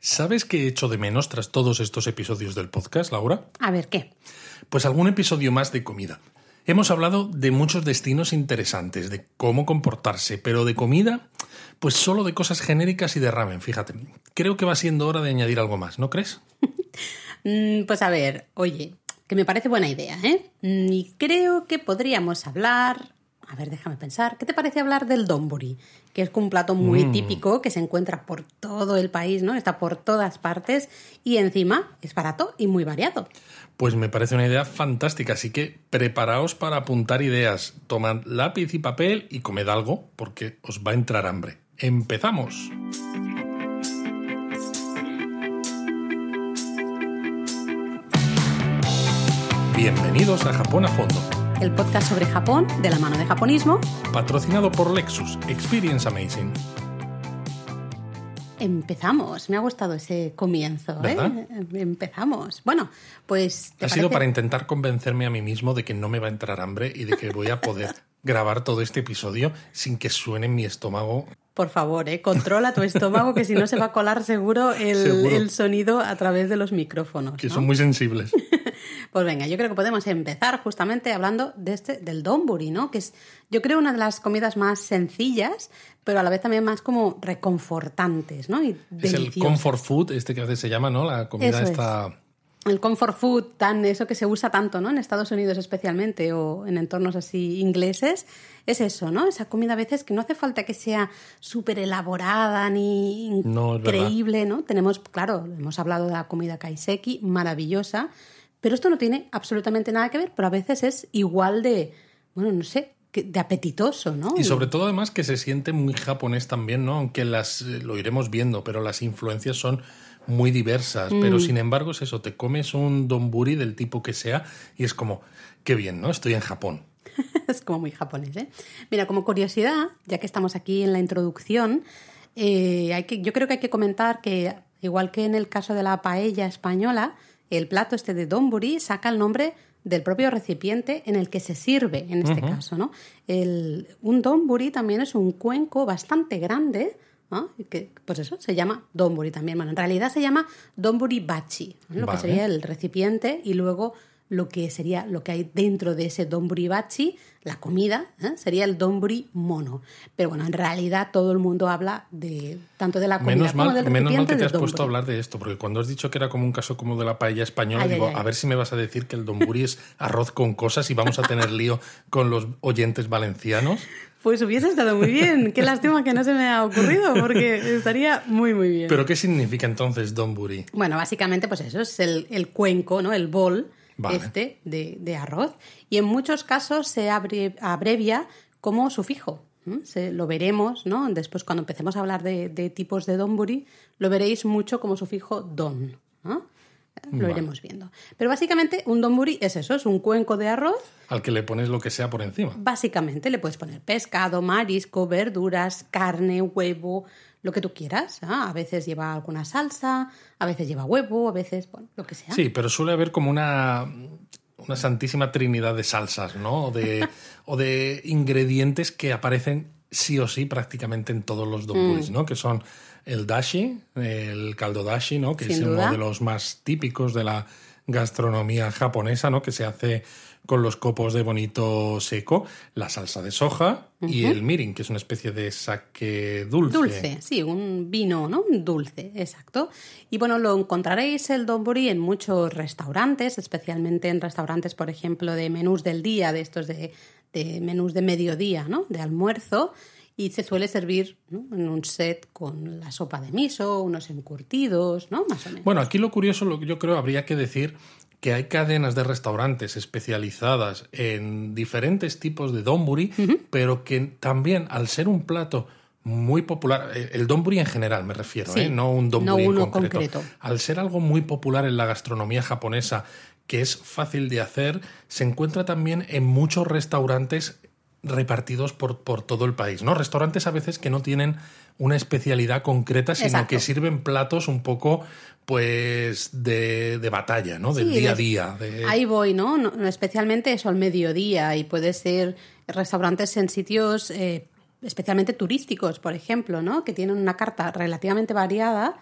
¿Sabes qué he hecho de menos tras todos estos episodios del podcast, Laura? A ver, ¿qué? Pues algún episodio más de comida. Hemos hablado de muchos destinos interesantes, de cómo comportarse, pero de comida, pues solo de cosas genéricas y de ramen, fíjate. Creo que va siendo hora de añadir algo más, ¿no crees? Mm, pues a ver, oye, que me parece buena idea, ¿eh? Mm, Y creo que podríamos hablar... A ver, déjame pensar. ¿Qué te parece hablar del donburi? Que es un plato muy típico que se encuentra por todo el país, ¿no? Está por todas partes y encima es barato y muy variado. Pues me parece una idea fantástica, así que preparaos para apuntar ideas, tomad lápiz y papel y comed algo, porque os va a entrar hambre. ¡Empezamos! Bienvenidos a Japón a Fondo, El podcast sobre Japón de la mano de japonismo. patrocinado por Lexus, Experience Amazing. Empezamos. Me ha gustado ese comienzo, ¿eh? Empezamos. Bueno, pues... ¿te Ha sido para intentar convencerme a mí mismo de que no me va a entrar hambre y de que voy a poder grabar todo este episodio sin que suene en mi estómago. Por favor, ¿eh? controla tu estómago, que si no se va a colar seguro el, Seguro. el sonido a través de los micrófonos. que ¿no? son muy sensibles. Pues venga, yo creo que podemos empezar justamente hablando de este, del donburi, ¿no? Que es, yo creo, una de las comidas más sencillas, pero a la vez también más como reconfortantes, ¿no? Y Es el comfort food, este que a veces se llama, ¿no? La comida es. esta... El comfort food, tan eso que se usa tanto, ¿no? En Estados Unidos especialmente o en entornos así ingleses, es eso, ¿no? Esa comida a veces que no hace falta que sea súper elaborada ni increíble, ¿no? Tenemos, claro, hemos hablado de la comida kaiseki, maravillosa, pero esto no tiene absolutamente nada que ver, pero a veces es igual de, bueno, no sé, de apetitoso, ¿no? Y sobre todo además que se siente muy japonés también, ¿no? Aunque las eh, lo iremos viendo, pero las influencias son muy diversas. Pero Mm. sin embargo es eso, te comes un donburi del tipo que sea y es como, qué bien, ¿no? Estoy en Japón. es como muy japonés, ¿eh? Mira, como curiosidad, ya que estamos aquí en la introducción, eh, hay que, yo creo que hay que comentar que, igual que en el caso de la paella española, el plato este de donburi saca el nombre del propio recipiente en el que se sirve, en este caso, ¿no? El, un donburi también es un cuenco bastante grande, ¿no? Y que, pues eso, se llama donburi también. Bueno, en realidad se llama donburi bachi, ¿no? lo Vale. que sería el recipiente y luego lo que sería lo que hay dentro de ese donburi bachi, la comida, ¿eh? sería el donburi mono. Pero bueno, en realidad todo el mundo habla de tanto de la comida Menos como mal, del menos mal que te has puesto a hablar de esto, porque cuando has dicho que era como un caso como de la paella española, Ay, digo, ay, ay. a ver si me vas a decir que el donburi es arroz con cosas y vamos a tener lío con los oyentes valencianos. Pues hubiese estado muy bien. Qué lástima que no se me ha ocurrido, porque estaría muy, muy bien. ¿Pero qué significa entonces donburi? Bueno, básicamente, pues eso es el, el cuenco, ¿no? El bol Vale. este de, de arroz. Y en muchos casos se abre- abrevia como sufijo. Se, lo veremos, ¿no? Después, cuando empecemos a hablar de, de tipos de donburi, lo veréis mucho como sufijo don. ¿no? Lo Vale. iremos viendo. Pero básicamente, un donburi es eso, es un cuenco de arroz Al que le pones lo que sea por encima. Básicamente le puedes poner pescado, marisco, verduras, carne, huevo, lo que tú quieras. ¿ah? A veces lleva alguna salsa, a veces lleva huevo, a veces, bueno, lo que sea. Sí, pero suele haber como una, una santísima trinidad de salsas, ¿no? O de, o de ingredientes que aparecen sí o sí prácticamente en todos los Mm. donburis, ¿no? Que son el dashi, el caldo dashi, ¿no? Que Sin es duda. uno de los más típicos de la gastronomía japonesa, ¿no? Que se hace con los copos de bonito seco, la salsa de soja y el mirin, que es una especie de sake dulce. Dulce, sí, un vino, ¿no? Un dulce, exacto. Y bueno, lo encontraréis el donburi en muchos restaurantes, especialmente en restaurantes, por ejemplo, de menús del día, de estos de, de menús de mediodía, ¿no? De almuerzo. Y se suele servir ¿no? en un set con la sopa de miso, unos encurtidos, ¿no? Más o menos. Bueno, aquí lo curioso, lo que yo creo, habría que decir que hay cadenas de restaurantes especializadas en diferentes tipos de donburi, pero que también, al ser un plato muy popular, eh, el donburi en general me refiero, Sí, ¿eh? no un donburi no en concreto. concreto. Al ser algo muy popular en la gastronomía japonesa, que es fácil de hacer, se encuentra también en muchos restaurantes repartidos por, por todo el país, ¿no? Restaurantes a veces que no tienen una especialidad concreta, sino Exacto. que sirven platos un poco, pues, de, de batalla, ¿no? Del Sí, día a día. de- Ahí voy, ¿no? No- Especialmente eso al mediodía y puede ser restaurantes en sitios eh, especialmente turísticos, por ejemplo, ¿no? Que tienen una carta relativamente variada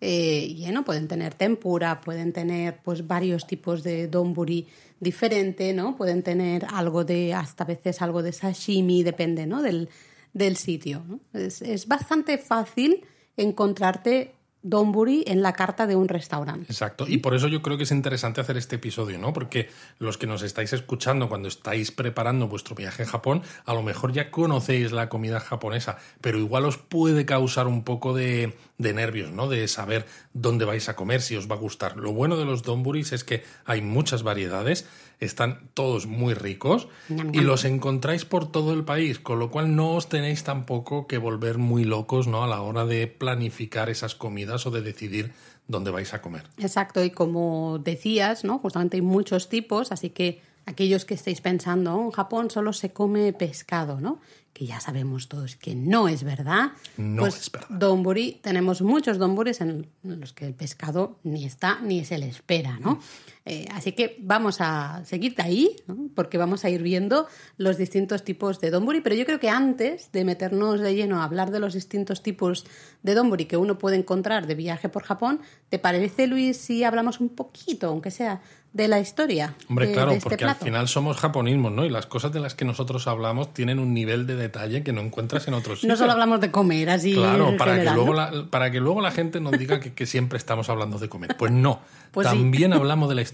eh, lleno. Pueden tener tempura, pueden tener pues varios tipos de donburi diferente, ¿no? Pueden tener algo de, hasta a veces algo de sashimi, depende, ¿no? Del, del sitio. Es, bastante fácil encontrarte donburi en la carta de un restaurante. Exacto. Y por eso yo creo que es interesante hacer este episodio, ¿no? Porque los que nos estáis escuchando cuando estáis preparando vuestro viaje a Japón, a lo mejor ya conocéis la comida japonesa, pero igual os puede causar un poco de, de nervios, ¿no? De saber dónde vais a comer, si os va a gustar. Lo bueno de los donburis es que hay muchas variedades, están todos muy ricos y los encontráis por todo el país, con lo cual no os tenéis tampoco que volver muy locos, ¿no? A la hora de planificar esas comidas o de decidir dónde vais a comer. Exacto, y como decías, ¿no? Justamente hay muchos tipos, así que aquellos que estéis pensando, "Oh, en Japón solo se come pescado, ¿no? Que ya sabemos todos que no es verdad. No Pues, es verdad. Donburi, tenemos muchos donburis en los que el pescado ni está ni se le espera, ¿no? Eh, así que vamos a seguir de ahí, ¿no? porque vamos a ir viendo los distintos tipos de donburi, pero yo creo que antes de meternos de lleno a hablar de los distintos tipos de donburi que uno puede encontrar de viaje por Japón, ¿te parece, Luis, si hablamos un poquito, aunque sea, de la historia? Hombre, de- claro, de este porque al final somos japonismos, ¿no? Y las cosas de las que nosotros hablamos tienen un nivel de detalle que no encuentras en otros sitios. No solo hablamos de comer, así. Claro, para, general, que luego ¿no? la, para que luego la gente nos diga que, que siempre estamos hablando de comer. Pues no, Pues sí. también hablamos de la historia,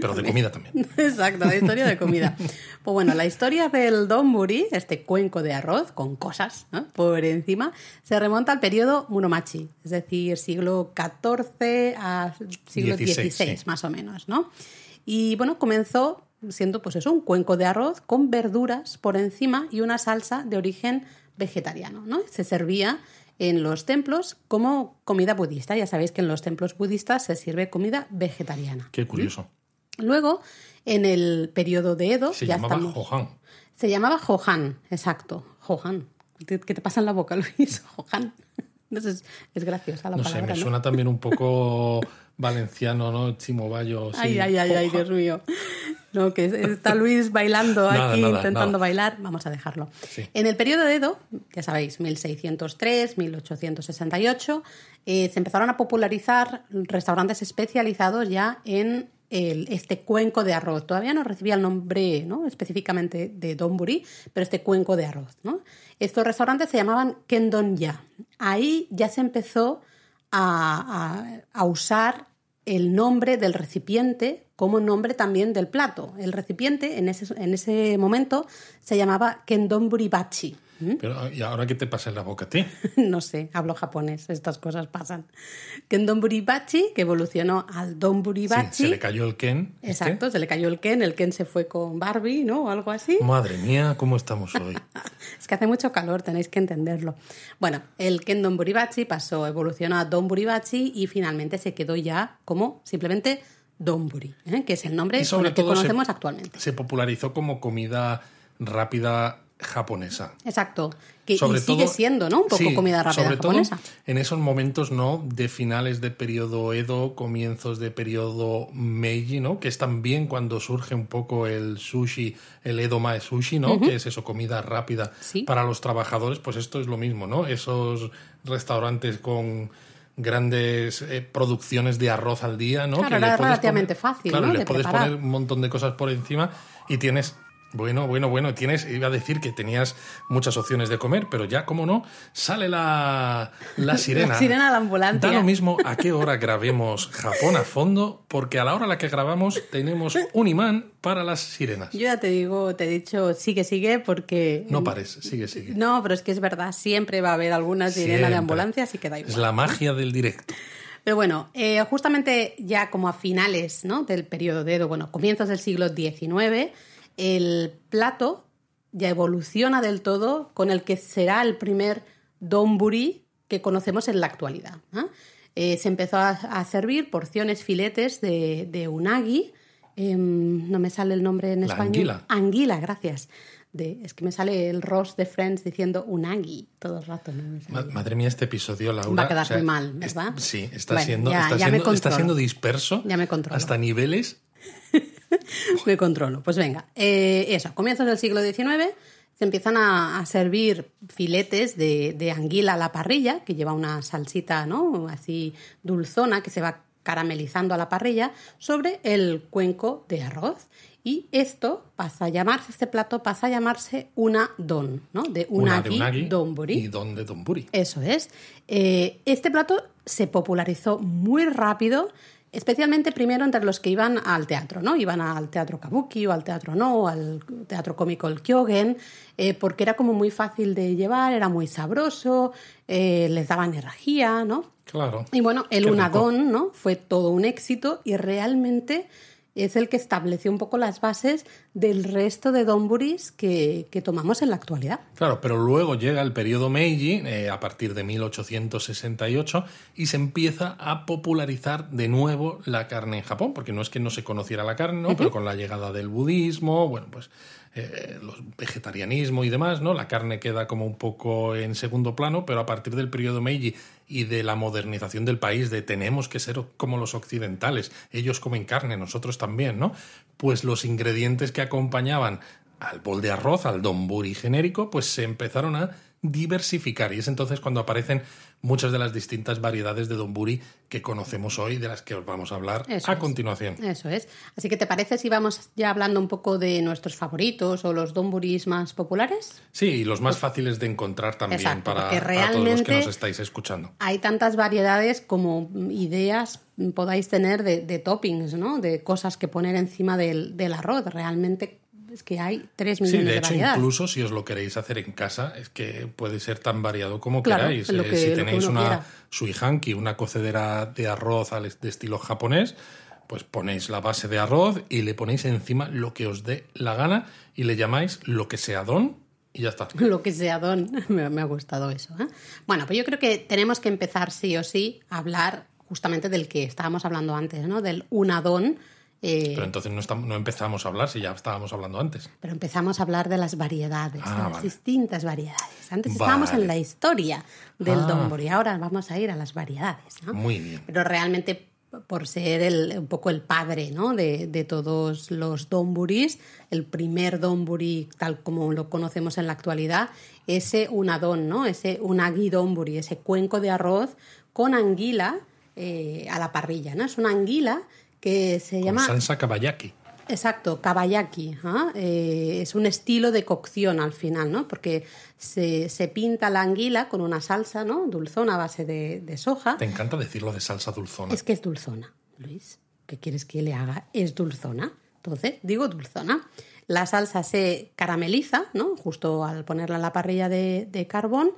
pero de comida también. Exacto, la historia de comida. Pues bueno, la historia del donburi, este cuenco de arroz con cosas ¿no? por encima, se remonta al periodo Muromachi, es decir, siglo XIV a siglo XVI, XVI, sí. más o menos, ¿no? Y bueno, comenzó siendo pues eso, un cuenco de arroz con verduras por encima y una salsa de origen vegetariano, ¿no? Se servía en los templos como comida budista. Ya sabéis que en los templos budistas se sirve comida vegetariana. Qué curioso. Luego, en el periodo de Edo, Se ya llamaba estamos- Johan. Se llamaba Johan, exacto. Johan. ¿Qué te pasa en la boca, Luis? Johan. No sé, es, graciosa la No sé, me ¿no? suena también un poco valenciano, ¿no? Chimobayo. sí. Ay, ay, ay, ay. Dios mío. No, que está Luis bailando Nada, aquí, nada, intentando nada. bailar. Vamos a dejarlo. Sí. En el periodo de Edo, ya sabéis, 1603, 1868, eh, se empezaron a popularizar restaurantes especializados ya en el- este cuenco de arroz. Todavía no recibía el nombre ¿no? específicamente de donburi, pero este cuenco de arroz. ¿no? Estos restaurantes se llamaban kendon-ya. Ahí ya se empezó a, a- a usar el nombre del recipiente como nombre también del plato. El recipiente en ese, en ese momento se llamaba kendonburibachi. ¿Mm? Pero, ¿y ahora qué te pasa en la boca a ti? No sé, hablo japonés, estas cosas pasan. Kendonburibachi, que evolucionó al Sí, donburibachi. se le cayó el Ken. este. Exacto, se le cayó el Ken, el Ken se fue con Barbie, ¿no? O algo así. Madre mía, ¿cómo estamos hoy? Es que hace mucho calor, tenéis que entenderlo. Bueno, el Ken pasó, evolucionó a Donburibachi y finalmente se quedó ya como simplemente Donburi, ¿eh? que es el nombre sobre el que se- conocemos actualmente. Se popularizó como comida rápida japonesa. Exacto, que Sobre y sigue todo- siendo, ¿no? Un poco sí, comida rápida sobre japonesa. todo en esos momentos, ¿no? De finales de periodo Edo, comienzos de periodo Meiji, ¿no? Que es también cuando surge un poco el sushi, el Edo Mae Sushi, ¿no? Que es eso, comida rápida Sí. para los trabajadores, pues esto es lo mismo, ¿no? Esos restaurantes con grandes eh, producciones de arroz al día, ¿no? Claro, era puedes relativamente poner- fácil, Claro, ¿no? puedes preparar. poner un montón de cosas por encima y tienes bueno, bueno, bueno, tienes, iba a decir que tenías muchas opciones de comer, pero ya, como no, sale la, la sirena. La sirena de la ambulancia. Da lo mismo a qué hora grabemos Japón a fondo, porque a la hora a la que grabamos tenemos un imán para las sirenas. Yo ya te digo, te he dicho, sigue, sigue, porque... No pares, sigue, sigue. No, pero es que es verdad, siempre va a haber alguna sirena Siempre. de ambulancia, así que da igual. Es la magia del directo. Pero bueno, eh, justamente ya como a finales ¿no? del periodo de Edo, bueno, comienzos del siglo XIX, el plato ya evoluciona del todo con el que será el primer donburi que conocemos en la actualidad. Eh, se empezó a, a servir porciones filetes de, de unagi, em, no me sale el nombre en La español. anguila. Anguila, gracias. De, es que me sale el Ross de Friends diciendo unagi todo el rato. Madre mía, este episodio, Laura. Va a quedar muy mal, es- ¿verdad? sí, está, Bueno, siendo, ya- está, ya me siendo, está controlo. siendo disperso Ya me hasta niveles Me controlo. Pues venga, eh, eso, comienzos del siglo XIX se empiezan a, servir filetes de, de, anguila a la parrilla, que lleva una salsita, ¿no? Así dulzona, que se va caramelizando a la parrilla, sobre el cuenco de arroz. Y esto pasa a llamarse, este plato pasa a llamarse una don, ¿no? De unagi, una de donburi. Y don de donburi. Eso es. Eh, este plato se popularizó muy rápido especialmente primero entre los que iban al teatro, ¿no? Iban al teatro kabuki o al teatro no, al teatro cómico el kyogen, eh, porque era como muy fácil de llevar, era muy sabroso, eh, les daba energía, ¿no? Claro. Y bueno, el unadón, ¿no? Fue todo un éxito y realmente es el que estableció un poco las bases del resto de donburis que, que tomamos en la actualidad. Claro, pero luego llega el periodo Meiji, eh, a partir de 1868, y se empieza a popularizar de nuevo la carne en Japón, porque no es que no se conociera la carne, ¿no? pero con la llegada del budismo, bueno, pues eh, los vegetarianismo y demás, ¿no? La carne queda como un poco en segundo plano, pero a partir del periodo Meiji y de la modernización del país, de tenemos que ser como los occidentales, ellos comen carne, nosotros también, ¿no? Pues los ingredientes que acompañaban al bol de arroz, al donburi genérico, pues se empezaron a diversificar y es entonces cuando aparecen muchas de las distintas variedades de donburi que conocemos hoy, de las que os vamos a hablar a continuación. Eso es. Así que, ¿te parece si vamos ya hablando un poco de nuestros favoritos o los donburis más populares? Sí, y los más fáciles de encontrar también para, todos los que nos estáis escuchando. Hay tantas variedades como ideas podáis tener de, toppings, ¿no? De cosas que poner encima del, del arroz. Realmente es que hay tres millones de, de hecho, incluso si os lo queréis hacer en casa, es que puede ser tan variado como queráis. Eh, si tenéis una suihanki, una cocedera de arroz de estilo japonés, pues ponéis la base de arroz y le ponéis encima lo que os dé la gana y le llamáis lo que sea don y ya está. Lo que sea don, me, ha gustado eso. ¿eh? Bueno, pues yo creo que tenemos que empezar sí o sí a hablar justamente del que estábamos hablando antes, ¿no? Del unadón eh, pero entonces no, no, empezamos a hablar si ya estábamos hablando antes. Pero empezamos a hablar de las variedades, de ah, las distintas variedades. Antes estábamos en la historia del ah. y ahora vamos a ir a las variedades. Muy bien. Pero realmente por ser el, un poco el padre ¿no? de, de, todos los donburis, el primer donburi tal como lo conocemos en la actualidad, ese unadón, ¿no? ese unagi donburi, ese cuenco de arroz con anguila eh, a la parrilla. ¿no? Es una anguila que se llama... Salsa kabayaki. Exacto, kabayaki. ¿ah? Eh, es un estilo de cocción al final, ¿no? Porque se, se, pinta la anguila con una salsa, ¿no? Dulzona a base de, de, soja. Te encanta decirlo de salsa dulzona. Es que es dulzona, Luis. ¿Qué quieres que le haga? Es dulzona. Entonces, digo dulzona. La salsa se carameliza, ¿no? Justo al ponerla en la parrilla de, de carbón.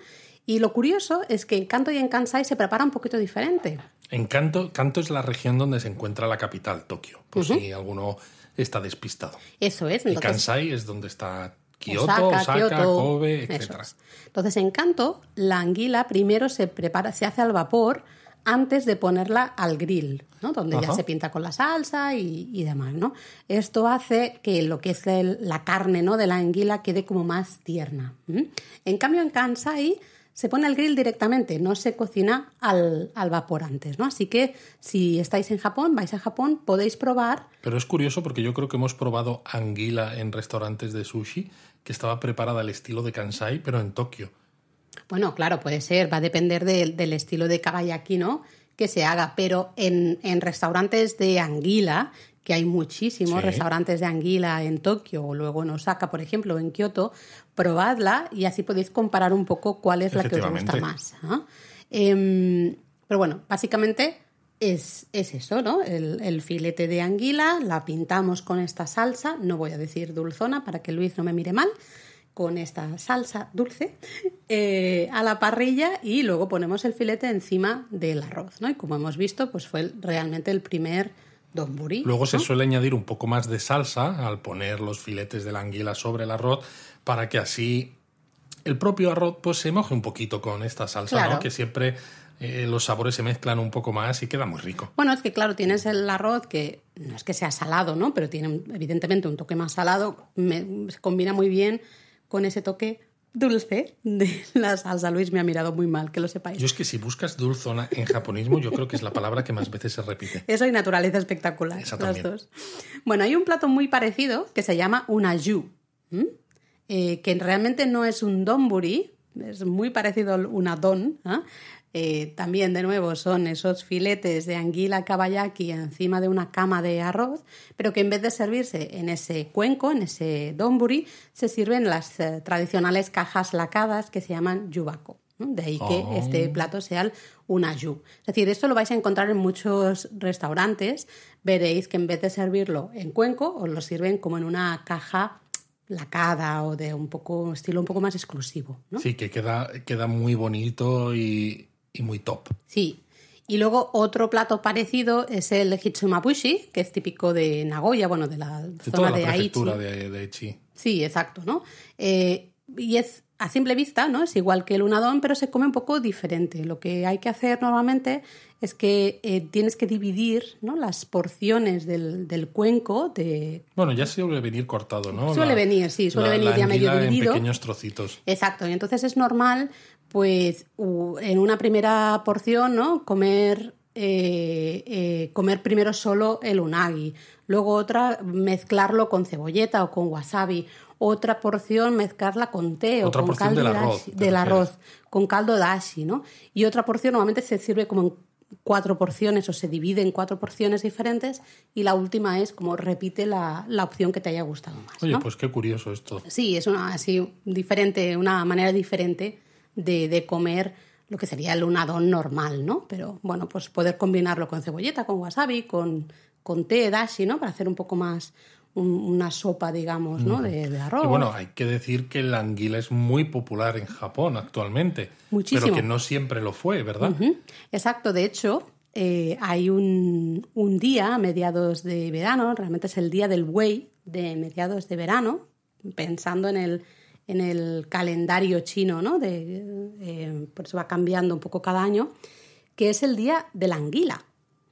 Y lo curioso es que en Kanto y en Kansai se prepara un poquito diferente. En Kanto, Kanto es la región donde se encuentra la capital, Tokio, por si alguno está despistado. Eso es. y Kansai es donde está Kioto, Osaka, Kobe, etc. Entonces, en Kanto, la anguila primero se prepara, se hace al vapor antes de ponerla al grill, ¿no? donde ya se pinta con la salsa y, demás. ¿no? Esto hace que lo que es la carne ¿no? de la anguila quede como más tierna. En cambio, en Kansai se pone al grill directamente, no se cocina al, vapor antes, ¿no? Así que si estáis en Japón, vais a Japón, podéis probar. Pero es curioso porque yo creo que hemos probado anguila en restaurantes de sushi que estaba preparada al estilo de Kansai, pero en Tokio. Bueno, claro, puede ser, va a depender del estilo de kabayaki, ¿no? Que se haga, pero en, en restaurantes de anguila que hay muchísimos restaurantes de anguila en Tokio o luego en Osaka, por ejemplo, o en Kioto, probadla y así podéis comparar un poco cuál es la que os gusta más. Em, pero bueno, básicamente es, eso, ¿no? El, filete de anguila, la pintamos con esta salsa, no voy a decir dulzona para que Luis no me mire mal, con esta salsa dulce eh, a la parrilla y luego ponemos el filete encima del arroz, ¿no? Y como hemos visto, pues fue realmente el primer Luego se suele añadir un poco más de salsa al poner los filetes de la anguila sobre el arroz para que así el propio arroz pues se moje un poquito con esta salsa, ¿no? Que siempre eh, los sabores se mezclan un poco más y queda muy rico. Bueno, es que claro, tienes el arroz que no es que sea salado, ¿no? Pero tiene evidentemente un toque más salado, se combina muy bien con ese toque dulce de la salsa. Luis me ha mirado muy mal, que lo sepáis. Yo es que si buscas dulzona en japonismo, yo creo que es la palabra que más veces se repite. Eso y naturaleza espectacular. Las dos. Bueno, hay un plato muy parecido que se llama unaju. eh, que realmente no es un donburi, es muy parecido a una don. ¿ah? Eh, también, de nuevo, son esos filetes de anguila kabayaki encima de una cama de arroz, pero que en vez de servirse en ese cuenco, en ese donburi, se sirven las eh, tradicionales cajas lacadas que se llaman yubako. De ahí que Oh. este plato sea un ayu. Es decir, esto lo vais a encontrar en muchos restaurantes. Veréis que en vez de servirlo en cuenco, os lo sirven como en una caja lacada o de un poco estilo un poco más exclusivo. ¿no? Sí, que queda, queda muy bonito y, y muy top. Sí. Y luego otro plato parecido es el hitsumabushi, que es típico de Nagoya, bueno, de la De zona toda la de Aichi. de, de Aichi. Sí, exacto, ¿no? Eh, y es a simple vista, ¿no? Es igual que el unadón, pero se come un poco diferente. Lo que hay que hacer normalmente es que eh, tienes que dividir ¿no? las porciones del, del cuenco de... Bueno, ya suele venir cortado, ¿no? Suele venir, sí, suele venir la ya medio dividido. en pequeños trocitos. Exacto, y entonces es normal, pues, en una primera porción, ¿no? Comer, eh, eh, comer primero solo el unagi, luego otra mezclarlo con cebolleta o con wasabi, otra porción mezclarla con té Otra o con caldo del arroz, del arroz, con caldo dashi, ¿no? Y otra porción normalmente se sirve como en cuatro porciones o se divide en cuatro porciones diferentes y la última es como repite la, la opción que te haya gustado más. Oye, ¿no? pues qué curioso esto. Sí, es una así diferente, una manera diferente de, de comer lo que sería el unadón normal, ¿no? Pero bueno, pues poder combinarlo con cebolleta, con wasabi, con, con té, dashi, ¿no? Para hacer un poco más un- una sopa, digamos, ¿no? De, de arroz. Y bueno, hay que decir que la anguila es muy popular en Japón actualmente. Muchísimo. Pero que no siempre lo fue, ¿verdad? Exacto, de hecho, eh, hay un, un día a mediados de verano, realmente es el día del buey de mediados de verano, pensando en el, en el calendario chino, ¿no? De, eh, por eso va cambiando un poco cada año, que es el día de la anguila,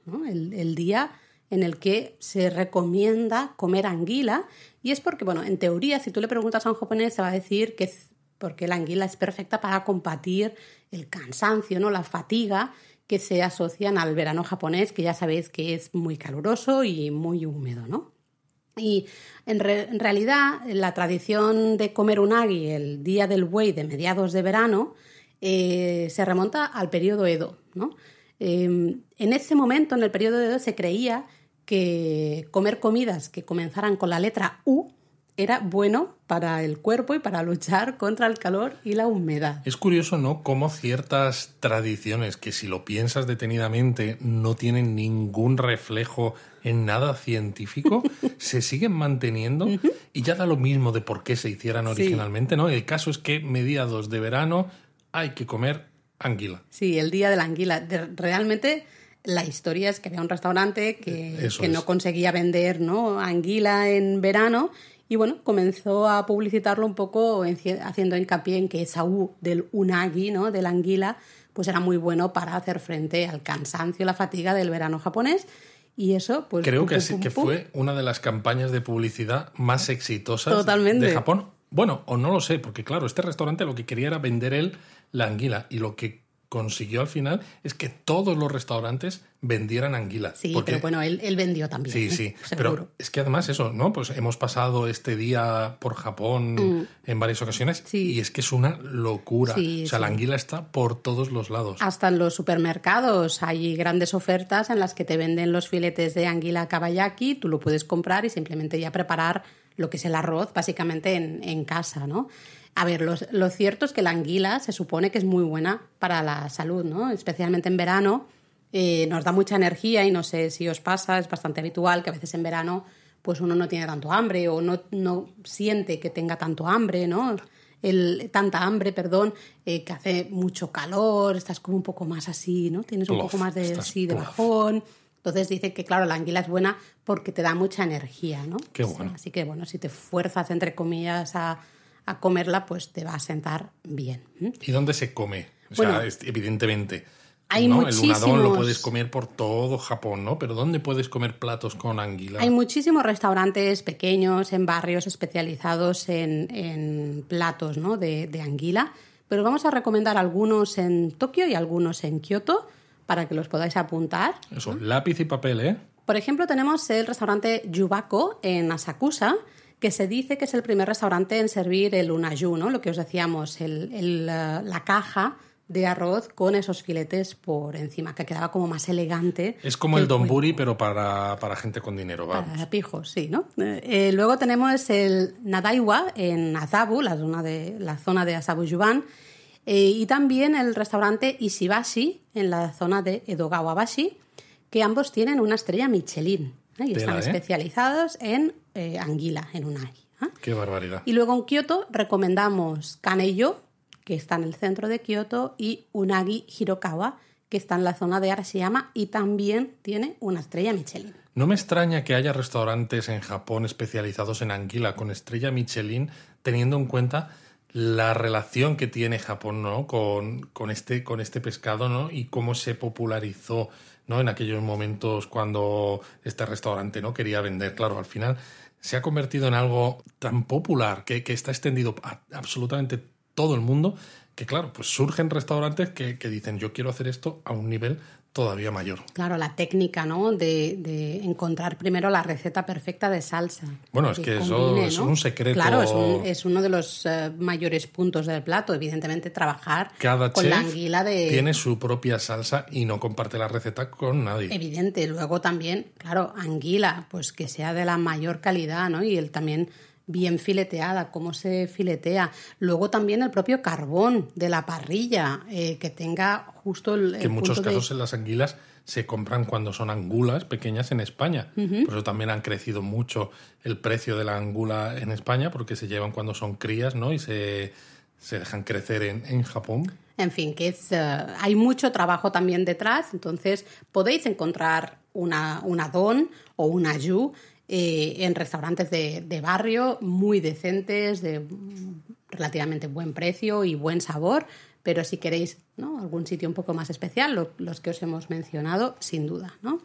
¿no? el, día en el que se recomienda comer anguila, y es porque, bueno, en teoría, si tú le preguntas a un japonés, se va a decir que es porque la anguila es perfecta para combatir el cansancio, ¿no? la fatiga que se asocian al verano japonés, que ya sabéis que es muy caluroso y muy húmedo, ¿no? Y en, re- en realidad la tradición de comer unagi el día del buey de mediados de verano eh, se remonta al periodo Edo. ¿no? Eh, en ese momento, en el periodo Edo, se creía que comer comidas que comenzaran con la letra U era bueno para el cuerpo y para luchar contra el calor y la humedad. Es curioso, ¿no? Cómo ciertas tradiciones que si lo piensas detenidamente no tienen ningún reflejo en nada científico, se siguen manteniendo y ya da lo mismo de por qué se hicieran Sí. originalmente, ¿no? El caso es que mediados de verano hay que comer anguila. Sí, el día de la anguila. De- realmente la historia es que había un restaurante que, que no es. conseguía vender ¿no? anguila en verano y bueno, comenzó a publicitarlo un poco haciendo hincapié en que esa U del unagi, ¿no? de la anguila, pues era muy bueno para hacer frente al cansancio y la fatiga del verano japonés. Y eso, pues... Creo pum, que, pum, sí, pum, que fue una de las campañas de publicidad más exitosas Totalmente. de Japón. Bueno, o no lo sé, porque claro, este restaurante lo que quería era vender él la anguila y lo que consiguió al final es que todos los restaurantes vendieran anguila. Sí, porque- pero bueno, él, él vendió también. Sí, ¿eh? sí, Seguro. pero es que además eso, ¿no? Pues hemos pasado este día por Japón en varias ocasiones Mm. Sí. y es que es una locura. Sí, o sea, la anguila está por todos los lados. Hasta en los supermercados hay grandes ofertas en las que te venden los filetes de anguila kabayaki, tú lo puedes comprar y simplemente ya preparar lo que es el arroz básicamente en, en casa, ¿no? A ver, lo cierto es que la anguila se supone que es muy buena para la salud, ¿no? Especialmente en verano, eh, nos da mucha energía y no sé si os pasa, es bastante habitual que a veces en verano pues uno no tiene tanto hambre o no, no siente que tenga tanto hambre, ¿no? El, tanta hambre, perdón, eh, que hace mucho calor, estás como un poco más así, ¿no? Tienes un poco más de, sí, de bajón. Entonces dice que, claro, la anguila es buena porque te da mucha energía, ¿no? Qué bueno. Así que, bueno, si te fuerzas, entre comillas, a, a comerla, pues te va a sentar bien. ¿Y dónde se come? O sea, Bueno, evidentemente. hay ¿no? El unadón lo puedes comer por todo Japón, ¿no? Pero ¿dónde puedes comer platos con anguila? Hay muchísimos restaurantes pequeños en barrios especializados en, en platos ¿no? de, de anguila, pero vamos a recomendar algunos en Tokio y algunos en Kioto para que los podáis apuntar. Eso, lápiz y papel, ¿eh? Por ejemplo, tenemos el restaurante Yubako en Asakusa, que se dice que es el primer restaurante en servir el unaju, ¿no? Lo que os decíamos, el, el, la caja de arroz con esos filetes por encima, que quedaba como más elegante. Es como el donburi, pero para, para, gente con dinero, vamos. Para pijos, sí, ¿no? Eh, luego tenemos el Nadaiwa en Azabu, la zona de, la zona de Azabu Yuban, eh, y también el restaurante Ishibashi en la zona de Edogawabashi, que ambos tienen una estrella Michelin ¿eh? y están Tela, ¿eh? especializados en eh, anguila, en unagi. ¿eh? Qué barbaridad. Y luego en Kioto recomendamos Kaneyo, que está en el centro de Kioto, y Unagi Hirokawa, que está en la zona de Arashiyama y también tiene una estrella Michelin. No me extraña que haya restaurantes en Japón especializados en anguila con estrella Michelin, teniendo en cuenta la relación que tiene Japón ¿no? con, con, este, con este pescado ¿no? y cómo se popularizó ¿no? en aquellos momentos cuando este restaurante no quería vender. Claro, al final se ha convertido en algo tan popular que, que está extendido a absolutamente todo el mundo que claro, pues surgen restaurantes que, que, dicen yo quiero hacer esto a un nivel todavía mayor. Claro, la técnica, ¿no? De, de encontrar primero la receta perfecta de salsa. Bueno, es que, combine, eso ¿no? es un secreto. Claro, es, un, es uno de los uh, mayores puntos del plato. Evidentemente, trabajar Cada con chef la anguila de. Tiene su propia salsa y no comparte la receta con nadie. Evidente. Luego también, claro, anguila, pues que sea de la mayor calidad, ¿no? Y él también bien fileteada, cómo se filetea. Luego también el propio carbón de la parrilla, eh, que tenga justo el. Que en muchos punto casos de... en las anguilas se compran cuando son angulas pequeñas en España. Uh -huh. Por eso también han crecido mucho el precio de la angula en España, porque se llevan cuando son crías, ¿no? Y se, se dejan crecer en, en Japón. En fin, que es, uh, hay mucho trabajo también detrás, entonces podéis encontrar una, una don o una yu eh, en restaurantes de, de, barrio muy decentes, de relativamente buen precio y buen sabor, pero si queréis ¿no? algún sitio un poco más especial, lo, los que os hemos mencionado, sin duda. ¿no?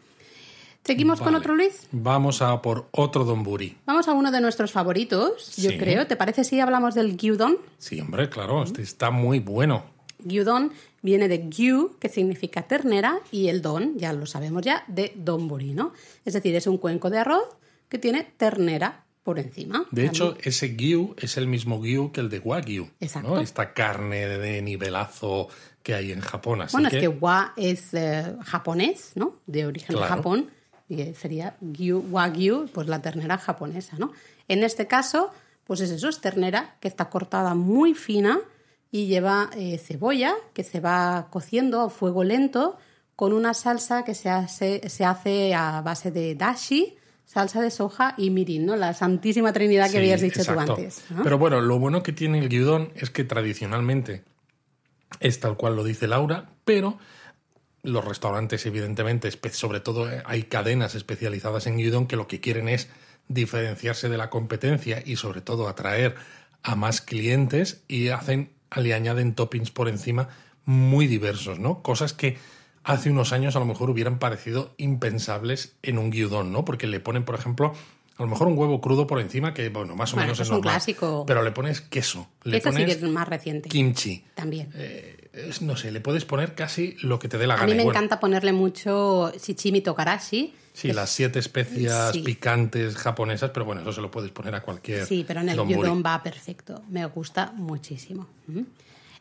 ¿Seguimos vale. con otro, Luis? Vamos a por otro donburi. Vamos a uno de nuestros favoritos, sí. yo creo. ¿Te parece si hablamos del gyudon? Sí, hombre, claro, este está muy bueno. Gyudon viene de gyu, que significa ternera, y el don, ya lo sabemos ya, de donburi, ¿no? Es decir, es un cuenco de arroz que tiene ternera por encima. De hecho, ese gyu es el mismo gyu que el de wagyu. Exacto. ¿no? Esta carne de nivelazo que hay en Japón. Así bueno, que... es que wa es eh, japonés, ¿no? De origen claro. de Japón. Y sería gyu, wagyu, pues la ternera japonesa, ¿no? En este caso, pues es eso, es ternera que está cortada muy fina y lleva eh, cebolla que se va cociendo a fuego lento con una salsa que se hace, se hace a base de dashi, salsa de soja y mirin, ¿no? La santísima trinidad que sí, habías dicho exacto. tú antes. ¿no? Pero bueno, lo bueno que tiene el gyudon es que tradicionalmente es tal cual lo dice Laura, pero los restaurantes, evidentemente, sobre todo eh, hay cadenas especializadas en gyudon que lo que quieren es diferenciarse de la competencia y sobre todo atraer a más clientes y hacen, le añaden toppings por encima muy diversos, ¿no? Cosas que hace unos años a lo mejor hubieran parecido impensables en un gyudon, ¿no? Porque le ponen, por ejemplo, a lo mejor un huevo crudo por encima, que bueno, más o bueno, menos es, es un normal. clásico. Pero le pones queso. Le pones sí que es más reciente. Kimchi. También. Eh, es, no sé, le puedes poner casi lo que te dé la gana. A mí me bueno, encanta ponerle mucho shichimi tokarashi. Sí, las siete especias sí. picantes japonesas, pero bueno, eso se lo puedes poner a cualquier. Sí, pero en el gyudon va perfecto. Me gusta muchísimo. Uh -huh.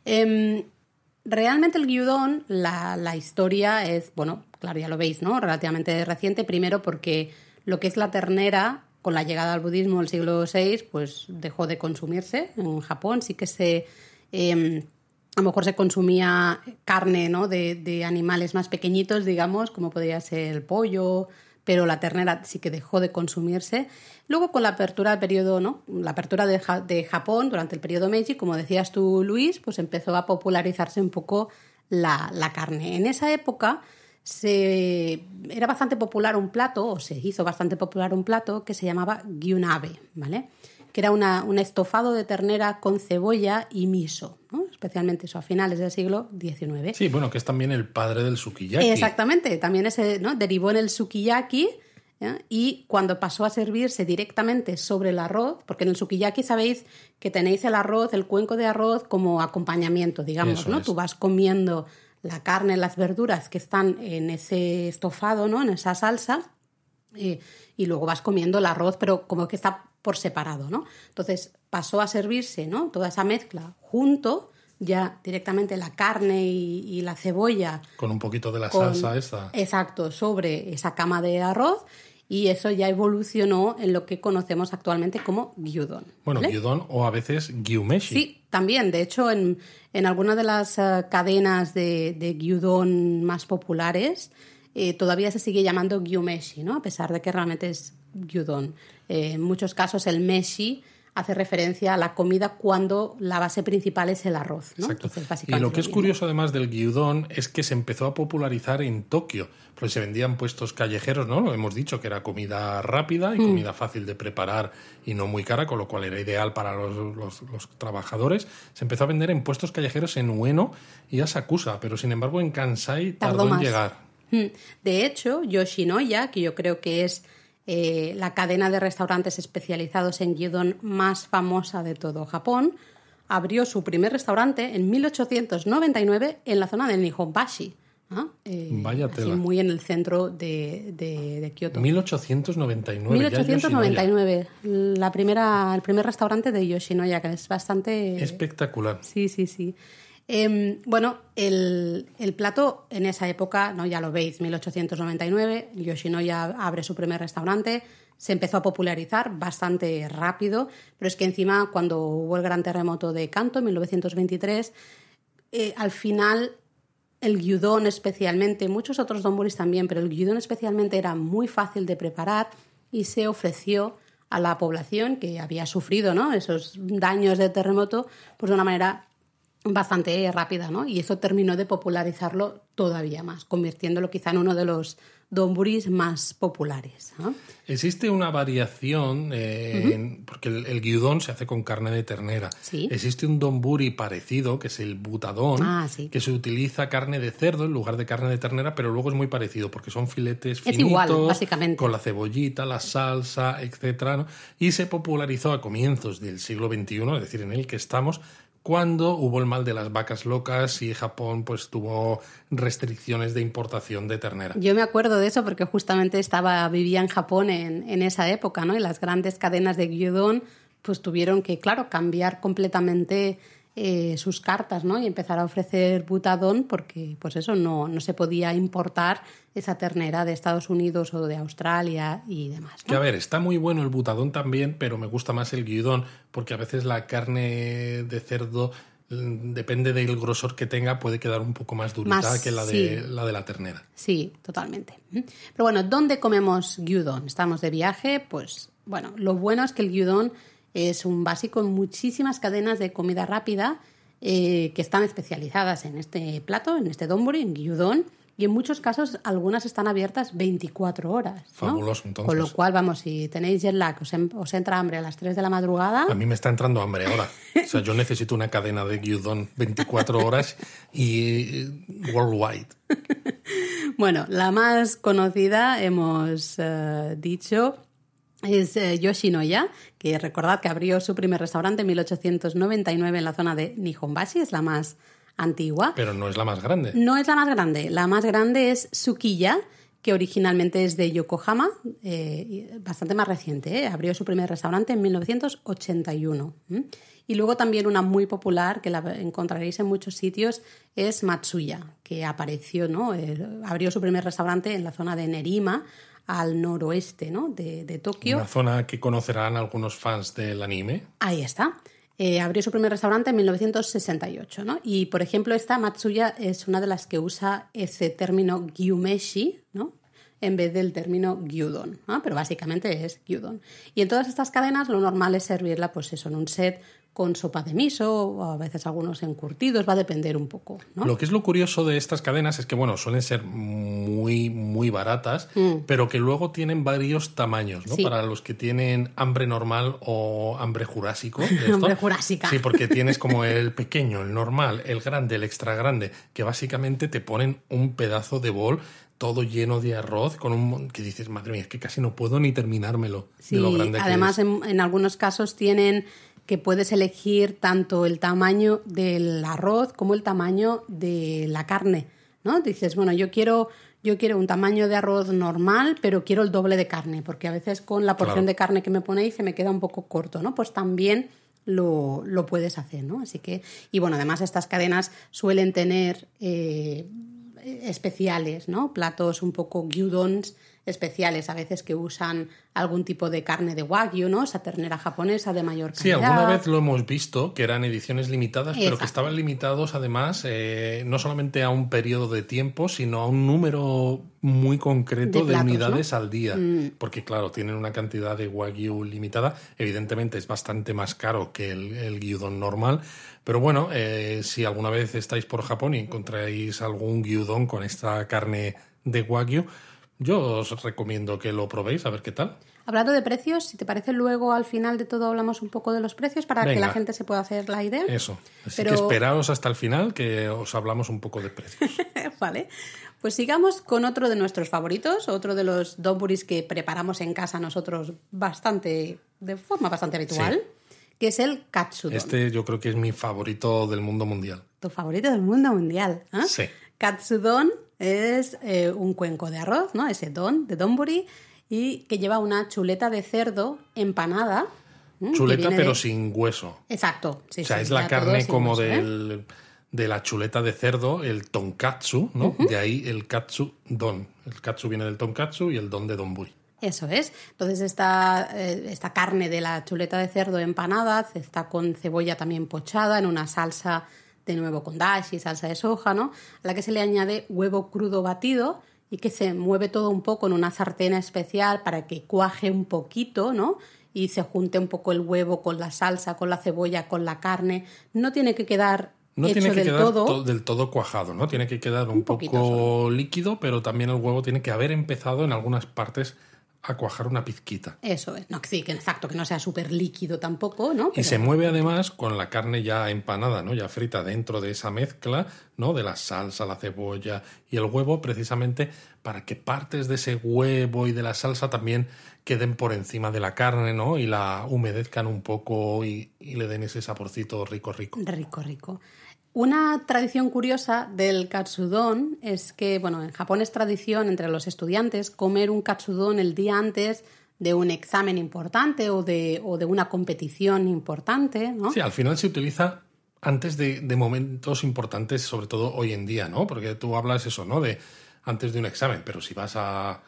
eh, realmente el gyudon, la, la, historia es, bueno, claro, ya lo veis, ¿no? Relativamente reciente. Primero porque lo que es la ternera, con la llegada al budismo del siglo VI, pues dejó de consumirse en Japón. Sí que se... Eh, a lo mejor se consumía carne ¿no? de, de, animales más pequeñitos, digamos, como podría ser el pollo, pero la ternera sí que dejó de consumirse. Luego, con la apertura del periodo, ¿no? La apertura de, de, Japón durante el periodo Meiji, como decías tú, Luis, pues empezó a popularizarse un poco la, la carne. En esa época se, era bastante popular un plato, o se hizo bastante popular un plato que se llamaba gyunabe, ¿vale? Que era una, un estofado de ternera con cebolla y miso, ¿no? especialmente eso a finales del siglo XIX. Sí, bueno, que es también el padre del sukiyaki. Exactamente, también ese, ¿no? derivó en el sukiyaki y cuando pasó a servirse directamente sobre el arroz, porque en el sukiyaki sabéis que tenéis el arroz, el cuenco de arroz como acompañamiento, digamos, Eso ¿no? Es. Tú vas comiendo la carne, las verduras que están en ese estofado, ¿no? En esa salsa eh, y luego vas comiendo el arroz, pero como que está por separado, ¿no? Entonces pasó a servirse, ¿no? Toda esa mezcla junto, ya directamente la carne y, la cebolla. Con un poquito de la salsa esa. Exacto, sobre esa cama de arroz y eso ya evolucionó en lo que conocemos actualmente como gyudon. Bueno, gyudon o a veces gyumeshi. Sí, también. De hecho, en, en algunas de las eh, cadenas de, de gyudon más populares eh, todavía se sigue llamando gyumeshi, ¿no? A pesar de que realmente es gyudon. Eh, en muchos casos el meshi hace referencia a la comida cuando la base principal es el arroz. ¿no? Exacto. y lo que es curioso además del gyudon es que se empezó a popularizar en Tokio, porque se vendían puestos callejeros, ¿no? Lo hemos dicho, que era comida rápida y mm. comida fácil de preparar y no muy cara, con lo cual era ideal para los, trabajadores. Se empezó a vender en puestos callejeros en Ueno y Asakusa, pero sin embargo en Kansai tardó, en llegar. Mm. De hecho, Yoshinoya, que yo creo que es eh, la cadena de restaurantes especializados en gyudon más famosa de todo Japón, abrió su primer restaurante en 1899 en la zona de Nihonbashi. Eh, Vaya tela. muy en el centro de, de, Kioto. 1899. 1899. La primera, el primer restaurante de Yoshinoya, que es bastante. Espectacular. Sí, sí, sí. Em, bueno, el, plato en esa época, ¿no? ya lo veis, 1899, Yoshinoya abre su primer restaurante, se empezó a popularizar bastante rápido, pero es que encima cuando hubo el gran terremoto de Kanto en 1923, eh, al final el gyudon especialmente, muchos otros donburis también, pero el gyudon especialmente era muy fácil de preparar y se ofreció a la población que había sufrido ¿no? esos daños de terremoto pues de una manera bastante rápida, ¿no? Y eso terminó de popularizarlo todavía más, convirtiéndolo quizá en uno de los donburis más populares. Existe una variación, eh, porque el, el, se hace con carne de ternera. Existe un donburi parecido, que es el butadón, ah, que se utiliza carne de cerdo en lugar de carne de ternera, pero luego es muy parecido, porque son filetes finitos, básicamente. con la cebollita, la salsa, etc. Y se popularizó a comienzos del siglo XXI, es decir, en el que estamos, cuando hubo el mal de las vacas locas y Japón pues tuvo restricciones de importación de ternera. Yo me acuerdo de eso porque justamente estaba vivía en Japón en, en esa época, ¿no? Y las grandes cadenas de gyudon pues tuvieron que, claro, cambiar completamente eh, sus cartas, ¿no? Y empezar a ofrecer butadón porque, pues eso, no, no se podía importar esa ternera de Estados Unidos o de Australia y demás. Que a ver, está muy bueno el butadón también, pero me gusta más el guidón porque a veces la carne de cerdo mm, depende del grosor que tenga, puede quedar un poco más durita que la de, la de la ternera. Sí, totalmente. Pero bueno, ¿dónde comemos gyudon? Estamos de viaje, pues bueno, lo bueno es que el gyudon es un básico en muchísimas cadenas de comida rápida eh, que están especializadas en este plato, en este donburi, en gyudon, y en muchos casos algunas están abiertas 24 horas. Fabuloso, entonces. Con lo cual, vamos, si tenéis jet lag, os, os, entra hambre a las 3 de la madrugada. A mí me está entrando hambre ahora. O sea, yo necesito una cadena de gyudon 24 horas y eh, worldwide. bueno, la más conocida, hemos eh, dicho, es eh, Yoshinoya, que recordad que abrió su primer restaurante en 1899 en la zona de Nihonbashi, es la más antigua. Pero no es la más grande. No es la más grande. La más grande es Sukiya, que originalmente es de Yokohama, eh, bastante más reciente. ¿eh? Abrió su primer restaurante en 1981. Y luego también una muy popular, que la encontraréis en muchos sitios, es Matsuya, que apareció, ¿no? abrió su primer restaurante en la zona de Nerima, al noroeste ¿no? de, de Tokio. Una zona que conocerán algunos fans del anime. Ahí está. Eh, abrió su primer restaurante en 1968, ¿no? Y, por ejemplo, esta Matsuya es una de las que usa ese término gyumeshi, ¿no? En vez del término gyudon, ¿no? Pero básicamente es gyudon. Y en todas estas cadenas lo normal es servirla, pues eso, en un set con sopa de miso o a veces algunos encurtidos, va a depender un poco. Lo que es lo curioso de estas cadenas es que, bueno, suelen ser muy, muy baratas, mm. pero que luego tienen varios tamaños, ¿no? Para los que tienen hambre normal o hambre jurásico. hambre jurásica. Sí, porque tienes como el pequeño, el normal, el grande, el extra grande, que básicamente te ponen un pedazo de bol todo lleno de arroz con un que dices madre mía es que casi no puedo ni terminármelo sí, además en, en, algunos casos tienen que puedes elegir tanto el tamaño del arroz como el tamaño de la carne, ¿no? Dices, bueno, yo quiero, yo quiero un tamaño de arroz normal, pero quiero el doble de carne, porque a veces con la porción Claro. de carne que me ponéis se me queda un poco corto, ¿no? Pues también lo, lo puedes hacer, ¿no? Así que, y bueno, además estas cadenas suelen tener eh, especiales, ¿no? Platos un poco gyudons especiales, a veces que usan algún tipo de carne de wagyu, ¿no? Esa ternera japonesa de mayor Sí, calidad. alguna vez lo hemos visto, que eran ediciones limitadas, pero que estaban limitados además eh, no solamente a un periodo de tiempo, sino a un número muy concreto De de, platos, unidades ¿no? al día. Mm. Porque claro, tienen una cantidad de wagyu limitada. Evidentemente es bastante más caro que el, el gyudon normal. Pero bueno, eh, si alguna vez estáis por Japón y encontráis algún gyudon con esta carne de wagyu, yo os recomiendo que lo probéis a ver qué tal. Hablando de precios, si te parece, luego al final de todo hablamos un poco de los precios para que la gente se pueda hacer la idea. Eso. Así Pero- que esperaos hasta el final que os hablamos un poco de precios. vale. Pues sigamos con otro de nuestros favoritos, otro de los donburis que preparamos en casa nosotros bastante, de forma bastante habitual, que es el katsudon. Este yo creo que es mi favorito del mundo mundial. Tu favorito del mundo mundial. ¿eh? Sí. Katsudon es eh, un cuenco de arroz, ¿no? Ese don de donburi y que lleva una chuleta de cerdo empanada. Chuleta pero de- sin hueso. Exacto. sí, o sea, sí, es la carne como hueso, ¿eh? del, de la chuleta de cerdo, el tonkatsu, ¿no? De ahí el katsu don. El katsu viene del tonkatsu y el don de donburi. Eso es. Entonces esta, eh, esta carne de la chuleta de cerdo empanada está con cebolla también pochada en una salsa de nuevo con dashi, salsa de soja, ¿no? A la que se le añade huevo crudo batido y que se mueve todo un poco en una sartén especial para que cuaje un poquito, ¿no? Y se junte un poco el huevo con la salsa, con la cebolla, con la carne. No tiene que quedar No hecho tiene que del quedar todo. to- del todo cuajado, ¿no? Tiene que quedar un, poco líquido, pero también el huevo tiene que haber empezado en algunas partes a cuajar una pizquita. Eso es. No, sí, que exacto, que no sea súper líquido tampoco, ¿no? Y se mueve además con la carne ya empanada, ¿no? Ya frita dentro de esa mezcla, ¿no? De la salsa, la cebolla y el huevo, precisamente para que partes de ese huevo y de la salsa también queden por encima de la carne, ¿no? Y la humedezcan un poco y, y le den ese saborcito rico, rico. Rico, rico. Una tradición curiosa del katsudon es que, bueno, en Japón es tradición entre los estudiantes comer un katsudon el día antes de un examen importante o de, o de una competición importante, ¿no? Sí, al final se utiliza antes de, de momentos importantes, sobre todo hoy en día, ¿no? Porque tú hablas eso, ¿no? De antes de un examen, pero si vas a,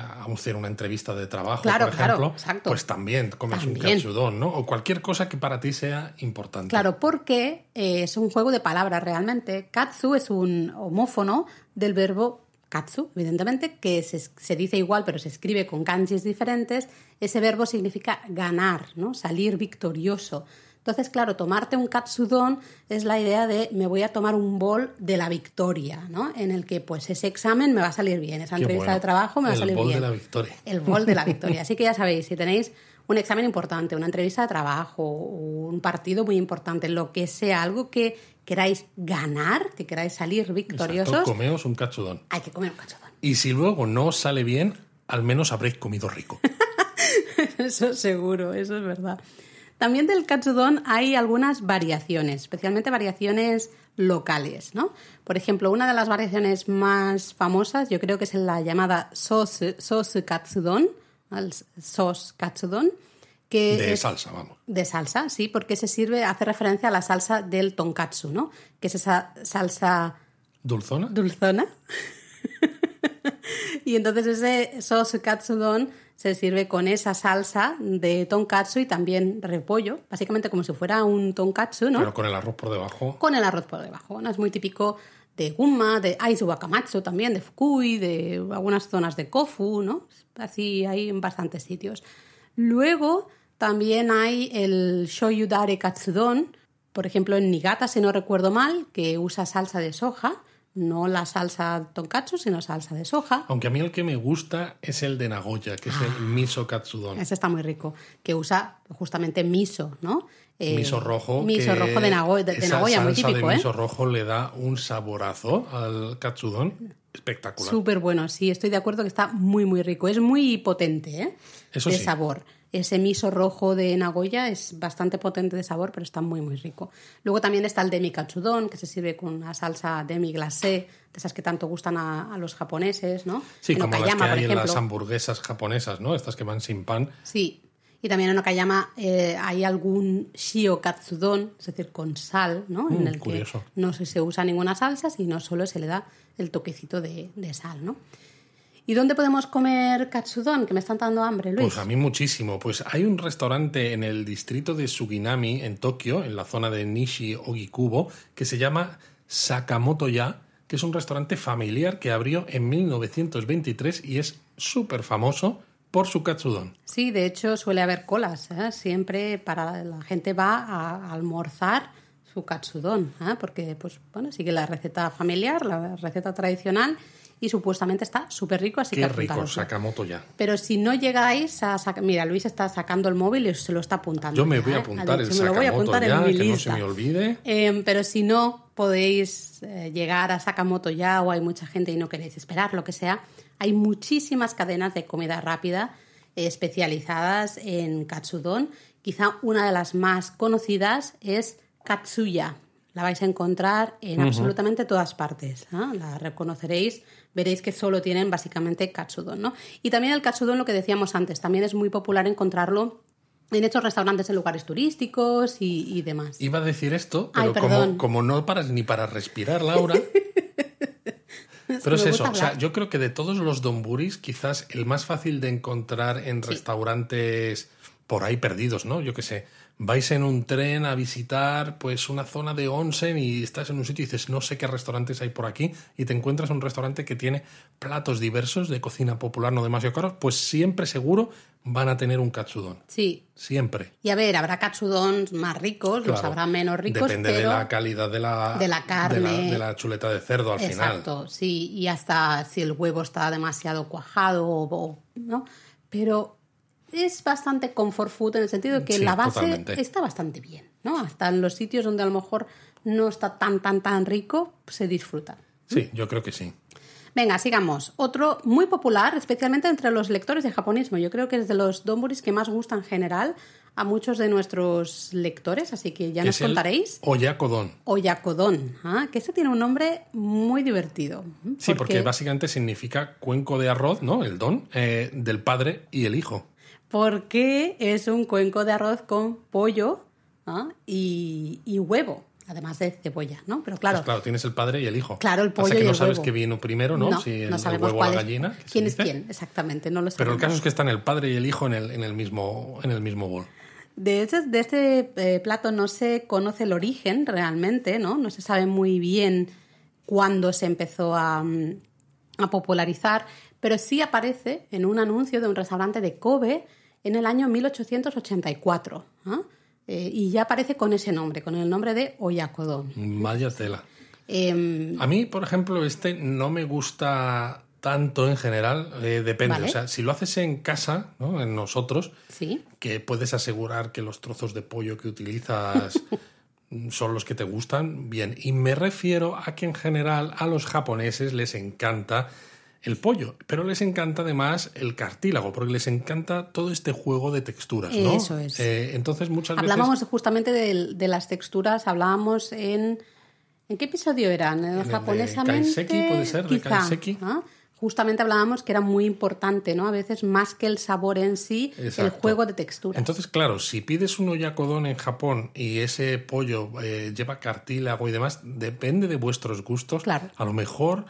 a hacer una entrevista de trabajo, Claro, por claro, ejemplo, exacto. pues también comes un También. katsudon, ¿no? O cualquier cosa que para ti sea importante. Claro, porque eh, es un juego de palabras realmente. Katsu es un homófono del verbo katsu, evidentemente, que se, se dice igual, pero se escribe con kanjis diferentes. Ese verbo significa ganar, ¿no? Salir victorioso. Entonces, claro, tomarte un katsudon es la idea de me voy a tomar un bol de la victoria, ¿no? En el que pues ese examen me va a salir bien, esa Qué entrevista bueno. de trabajo me va a El salir bol bien. de la victoria. El bol de la victoria. Así que ya sabéis, si tenéis un examen importante, una entrevista de trabajo, un partido muy importante, lo que sea, algo que queráis ganar, que queráis salir victoriosos, Exacto, comeos un katsudon. hay que comer un cachotón. Y si luego no os sale bien, al menos habréis comido rico. Eso seguro, eso es verdad. También del katsudon hay algunas variaciones, especialmente variaciones locales, ¿no? Por ejemplo, una de las variaciones más famosas, yo creo que es la llamada sauce, sauce katsudon, el sauce katsudon, que De es salsa, vamos. de salsa, sí, porque se sirve, hace referencia a la salsa del tonkatsu, ¿no? Que es esa salsa ¿Dulzona? dulzona. y entonces ese sauce katsudon se sirve con esa salsa de tonkatsu y también repollo, básicamente como si fuera un tonkatsu, ¿no? Pero con el arroz por debajo. Con el arroz por debajo. ¿no? Es muy típico de Gunma, de Aizu Wakamatsu también, de Fukui, de algunas zonas de Kofu, ¿no? Así hay en bastantes sitios. Luego también hay el Shoyu Dare Katsudon, por ejemplo en Niigata, si no recuerdo mal, que usa salsa de soja, no la salsa tonkatsu, sino salsa de soja. Aunque a mí el que me gusta es el de Nagoya, que es Ah. el miso katsudon. Ese está muy rico, que usa justamente miso, ¿no? Eh, miso rojo. Miso rojo de Nagoya, de, de Nagoya, muy típico, de ¿eh? miso rojo le da un saborazo al katsudon espectacular. Súper bueno, sí, estoy de acuerdo que está muy, muy rico. Es muy potente, ¿eh? Eso de sí. sabor. Ese miso rojo de Nagoya es bastante potente de sabor, pero está muy, muy rico. Luego también está el demi katsudon, que se sirve con una salsa demi glacé, de esas que tanto gustan a, los japoneses, ¿no? Sí, como las que hay en las hamburguesas japonesas, ¿no? Estas que van sin pan. Sí, y también en Okayama eh, hay algún shio katsudon, es decir, con sal, ¿no? en Mm, el curioso. que no se, se usa ninguna salsa, sino solo se le da el toquecito de, de sal, ¿no? ¿Y dónde podemos comer katsudon? Que me están dando hambre, Luis. Pues a mí muchísimo. Pues hay un restaurante en el distrito de Suginami, en Tokio, en la zona de Nishi Ogikubo, que se llama Sakamoto Ya, que es un restaurante familiar que abrió en 1923 y es súper famoso por su katsudon. Sí, de hecho suele haber colas. ¿eh? Siempre para la gente va a almorzar su katsudon, ¿eh? porque pues bueno sigue la receta familiar, la receta tradicional y supuestamente está súper rico, así Qué que rico. Sakamoto Ya. Pero si no llegáis a sacar... Mira, Luis está sacando el móvil y se lo está apuntando. Yo me voy a ¿eh? apuntar Ha el lo voy a Sakamoto apuntar Ya, en mi que no se me olvide. Eh, pero si no podéis eh, llegar a Sakamoto ya o hay mucha gente y no queréis esperar, lo que sea, hay muchísimas cadenas de comida rápida eh, especializadas en katsudon. Quizá una de las más conocidas es Katsuya. La vais a encontrar en absolutamente todas partes. La reconoceréis, veréis que solo tienen básicamente katsudon. ¿no? Y también el katsudon, lo que decíamos antes, también es muy popular encontrarlo en estos restaurantes en lugares turísticos y, y demás. Iba a decir esto, Ay, pero como, como no paras ni para respirar, Laura. Pero es eso, o sea, yo creo que de todos los donburis, quizás el más fácil de encontrar en restaurantes por ahí perdidos, ¿no? Yo qué sé, vais en un tren a visitar pues una zona de onsen y estás en un sitio y dices, no sé qué restaurantes hay por aquí, y te encuentras un restaurante que tiene platos diversos de cocina popular no demasiado caros, pues siempre seguro van a tener un katsudon. Sí. Siempre. Y a ver, habrá katsudons más ricos, los habrá menos ricos, Depende pero... de la calidad de la, de la carne. de la, de la chuleta de cerdo al final. Exacto, sí, y hasta si el huevo está demasiado cuajado o, o- ¿no? Pero es bastante comfort food en el sentido de que Sí, la base totalmente. está bastante bien, ¿no? Hasta en los sitios donde a lo mejor no está tan, tan, tan rico, se disfruta. Sí, yo creo que sí. Venga, sigamos. Otro muy popular, especialmente entre los lectores de japonismo. Yo creo que es de los donburis que más gustan en general a muchos de nuestros lectores, así que ya nos contaréis. Oyakodon. Oyakodon, ¿ah? que este tiene un nombre muy divertido. Sí, porque básicamente significa cuenco de arroz, ¿no? El don, eh, del padre y el hijo. Porque es un cuenco de arroz con pollo ¿ah? y, y huevo, además de cebolla, ¿no? Pero claro, Pues claro, tienes el padre y el hijo. Claro, el pollo que y no el sabes qué vino primero, ¿no? si el, no el sabemos huevo o la gallina. quién es dice. quién, exactamente, no lo Pero sabemos. el caso es que están el padre y el hijo en el, en el, mismo, en el mismo bol. De este, de este eh, plato no se conoce el origen realmente, ¿no? No se sabe muy bien cuándo se empezó a, a popularizar, pero sí aparece en un anuncio de un restaurante de Kobe en el año 1884. ¿ah? Eh, y ya aparece con ese nombre, con el nombre de Oyakodon. Vaya tela. Em, A mí, por ejemplo, este no me gusta tanto en general. eh, depende. Vale. O sea, si lo haces en casa, ¿no? En nosotros, sí, que puedes asegurar que los trozos de pollo que utilizas son los que te gustan, bien. Y me refiero a que en general a los japoneses les encanta el pollo, pero les encanta además el cartílago, porque les encanta todo este juego de texturas, ¿no? Eso es. Eh, entonces muchas hablábamos veces... justamente de, de las texturas, hablábamos en... ¿En qué episodio eran? ¿En el japonesamente? Kaiseki, puede ser, de quizá, Kaiseki. Justamente hablábamos que era muy importante, ¿no? A veces más que el sabor en sí, el juego de texturas. Entonces, claro, si pides un oyakodon en Japón y ese pollo eh, lleva cartílago y demás, depende de vuestros gustos. Claro. A lo mejor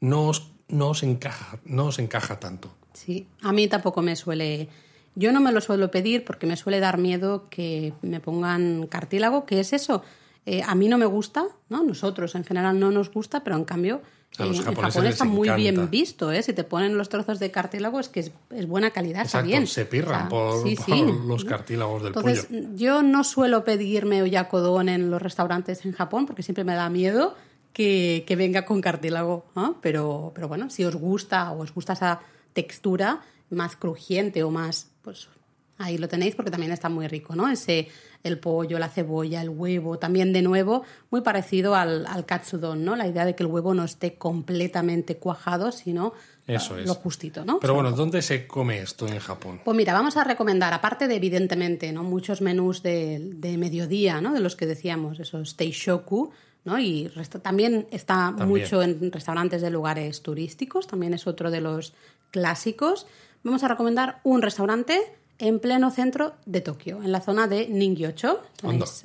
no os, no os encaja, no os encaja tanto. Sí, a mí tampoco me suele... Yo no me lo suelo pedir porque me suele dar miedo que me pongan cartílago, que es eso. Eh, a mí no me gusta, ¿no? Nosotros en general no nos gusta, pero en cambio A los en- en Japón está muy encanta. bien visto, ¿eh? Si te ponen los trozos de cartílago es que es, es buena calidad, está Exacto, bien. se pirran O sea, por, sí, por sí. los cartílagos del Entonces, pollo. yo no suelo pedirme oyakodon en los restaurantes en Japón porque siempre me da miedo que, que venga con cartílago. ¿no? Pero, pero bueno, si os gusta o os gusta esa textura más crujiente o más, pues ahí lo tenéis porque también está muy rico, ¿no? Ese, el pollo, la cebolla, el huevo, también de nuevo muy parecido al, al katsudon, ¿no? La idea de que el huevo no esté completamente cuajado, sino Eso es. Lo justito, ¿no? Pero bueno, ¿dónde se come esto en Japón? Pues mira, vamos a recomendar, aparte de evidentemente, ¿no? Muchos menús de, de mediodía, ¿no? De los que decíamos, esos teishoku, ¿no? Y resta- también está mucho en restaurantes de lugares turísticos, también es otro de los clásicos. Vamos a recomendar un restaurante en pleno centro de Tokio, en la zona de Ningyocho.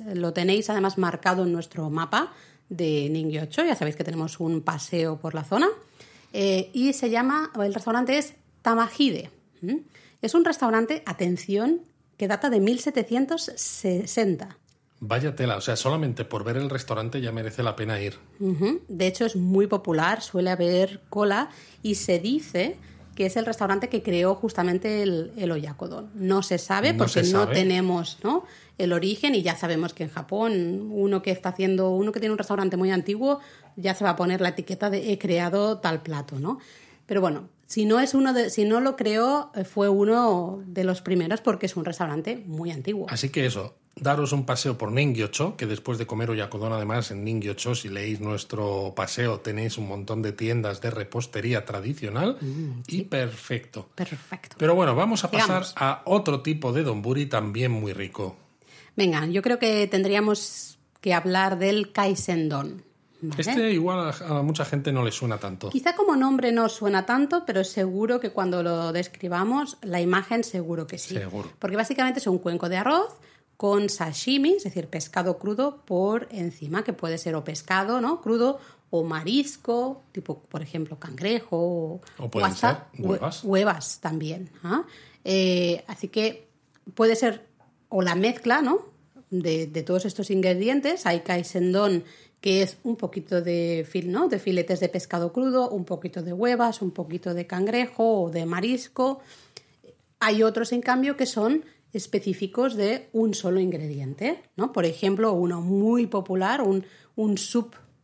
Tenéis- lo tenéis además marcado en nuestro mapa de Ningyocho, ya sabéis que tenemos un paseo por la zona. Eh, y se llama, el restaurante es Tamahide. ¿m? Es un restaurante, atención, que data de 1760. Vaya tela, o sea, solamente por ver el restaurante ya merece la pena ir. De hecho, es muy popular, suele haber cola y se dice que es el restaurante que creó justamente el, el oyakodon. No se sabe No porque se no tenemos ¿no? el origen y ya sabemos que en Japón uno que está haciendo, uno que tiene un restaurante muy antiguo, ya se va a poner la etiqueta de he creado tal plato, ¿no? Pero bueno, si no es uno de, si no lo creó, eh, fue uno de los primeros porque es un restaurante muy antiguo. Así que eso, daros un paseo por Ningyocho, que después de comer oyakodon, además en Ningyocho, si leéis nuestro paseo, tenéis un montón de tiendas de repostería tradicional y perfecto. Perfecto. Pero bueno, vamos a pasar a otro tipo de donburi también muy rico. Venga, yo creo que tendríamos que hablar del kaisendon. ¿vale? Este igual a, a mucha gente no le suena tanto. Quizá como nombre no suena tanto, pero seguro que cuando lo describamos, la imagen seguro que sí. Seguro. Porque básicamente es un cuenco de arroz con sashimi, es decir, pescado crudo por encima, que puede ser o pescado, ¿no? Crudo o marisco, tipo, por ejemplo, cangrejo o, O pueden hasta ser huevas. hue- huevas también. ¿ah? Eh, así que puede ser o la mezcla, ¿no? De, de todos estos ingredientes. Hay kaisendon que es un poquito de, fil, ¿no? de filetes de pescado crudo, un poquito de huevas, un poquito de cangrejo o de marisco. Hay otros, en cambio, que son específicos de un solo ingrediente, ¿no? Por ejemplo, uno muy popular, un, un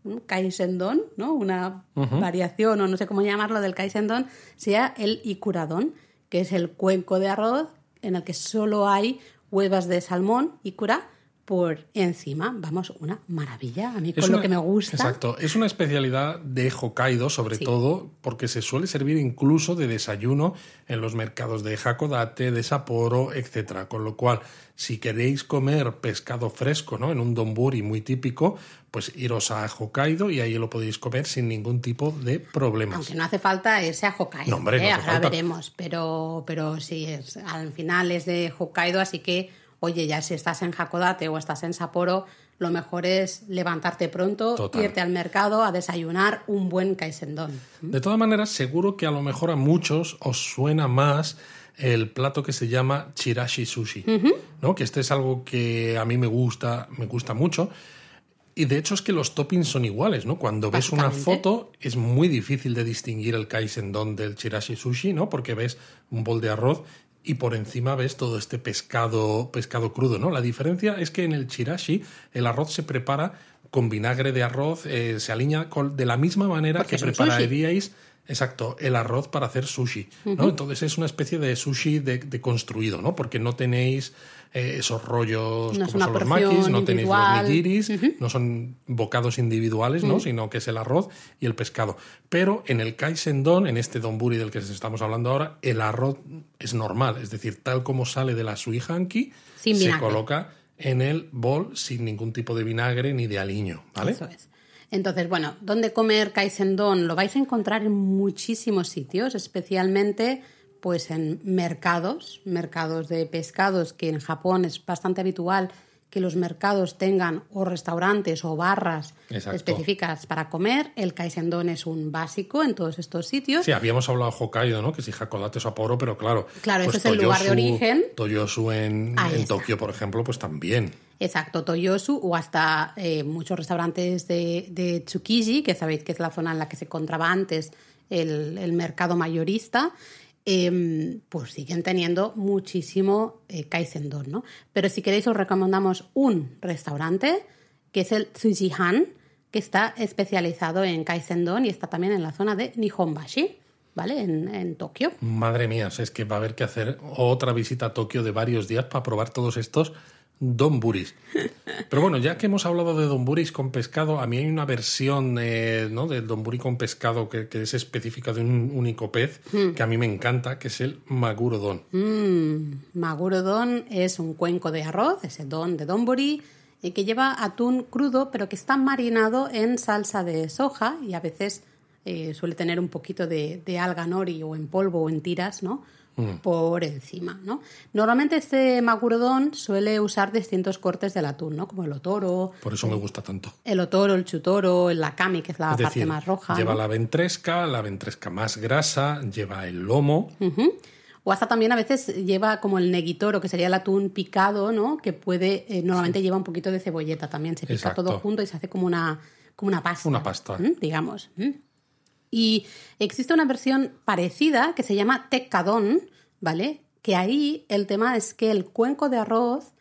un kaisendon, ¿no? Una variación, o no sé cómo llamarlo, del kaisendon, sea el ikuradon, que es el cuenco de arroz en el que solo hay huevas de salmón, ikura, por encima. Vamos, una maravilla. A mí con Es lo una- que me gusta. Exacto, es una especialidad de Hokkaido, sobre Sí. todo porque se suele servir incluso de desayuno en los mercados de Hakodate, de Sapporo, etcétera. Con lo cual, si queréis comer pescado fresco, ¿no? En un donburi muy típico, pues iros a Hokkaido y ahí lo podéis comer sin ningún tipo de problemas. Aunque no hace falta ese a Hokkaido. No, hombre, no ¿eh? hace Ahora falta. veremos. Pero, pero sí, es, al final es de Hokkaido, así que, oye, ya si estás en Hakodate o estás en Sapporo, lo mejor es levantarte pronto, Total. irte al mercado a desayunar un buen kaisendon. De todas maneras, seguro que a lo mejor a muchos os suena más el plato que se llama chirashi sushi, ¿no? Que este es algo que a mí me gusta, me gusta mucho. Y de hecho es que los toppings son iguales, ¿no? Cuando ves una foto es muy difícil de distinguir el kaisendon del chirashi sushi, ¿no? Porque ves un bol de arroz y por encima ves todo este pescado, pescado crudo, ¿no? La diferencia es que en el chirashi el arroz se prepara con vinagre de arroz, eh, se alinea con- de la misma manera Porque que prepararíais exacto, el arroz para hacer sushi, ¿no? Entonces es una especie de sushi de, de construido, ¿no? Porque no tenéis eh, esos rollos No como son los makis, no tenéis los nigiris, no son bocados individuales, ¿no? Sino que es el arroz y el pescado. Pero en el kaisendon, en este donburi del que estamos hablando ahora, el arroz es normal, es decir, tal como sale de la suihanki, Sin se vinagre. coloca en el bol sin ningún tipo de vinagre ni de aliño, ¿vale? Eso es. Entonces, bueno, ¿dónde comer kaisendon? Lo vais a encontrar en muchísimos sitios, especialmente pues en mercados, mercados de pescados, que en Japón es bastante habitual que los mercados tengan o restaurantes o barras Exacto. específicas para comer. El kaisendon es un básico en todos estos sitios. Sí, habíamos hablado de Hokkaido, ¿no? Que si Hakodate o Sapporo, pero claro. Claro, pues ese es el lugar de origen. Toyosu en, en. Tokio, por ejemplo, pues también. Exacto, Toyosu o hasta eh, muchos restaurantes de, de Tsukiji, que sabéis que es la zona en la que se encontraba antes el, el mercado mayorista, eh, pues siguen teniendo muchísimo eh, kaisendon, ¿no? Pero si queréis os recomendamos un restaurante, que es el Tsujihan, que está especializado en kaisendon y está también en la zona de Nihonbashi, ¿vale? En, en Tokio. Madre mía, es que va a haber que hacer otra visita a Tokio de varios días para probar todos estos donburis. Pero bueno, ya que hemos hablado de donburis con pescado, a mí hay una versión eh, ¿no? del donburi con pescado que, que es específica de un único pez que a mí me encanta, que es el magurodon. Mm, magurodon es un cuenco de arroz, ese don de donburi, y que lleva atún crudo, pero que está marinado en salsa de soja y a veces eh, suele tener un poquito de, de alga nori o en polvo o en tiras, ¿no? Por encima, ¿no? Normalmente este magurodón suele usar distintos cortes del atún, ¿no? Como el otoro. Por eso me gusta tanto. El otoro, el chutoro, el lakami, que es la Es parte decir, más roja. lleva ¿no? la ventresca, la ventresca más grasa, lleva el lomo. O hasta también a veces lleva como el neguitoro, que sería el atún picado, ¿no? Que puede, eh, normalmente lleva un poquito de cebolleta también. Se pica Exacto. todo junto y se hace como una, como una pasta. Una pasta. Digamos. Y existe una versión parecida que se llama teccadón, ¿vale? Que ahí el tema es que el cuenco de arroz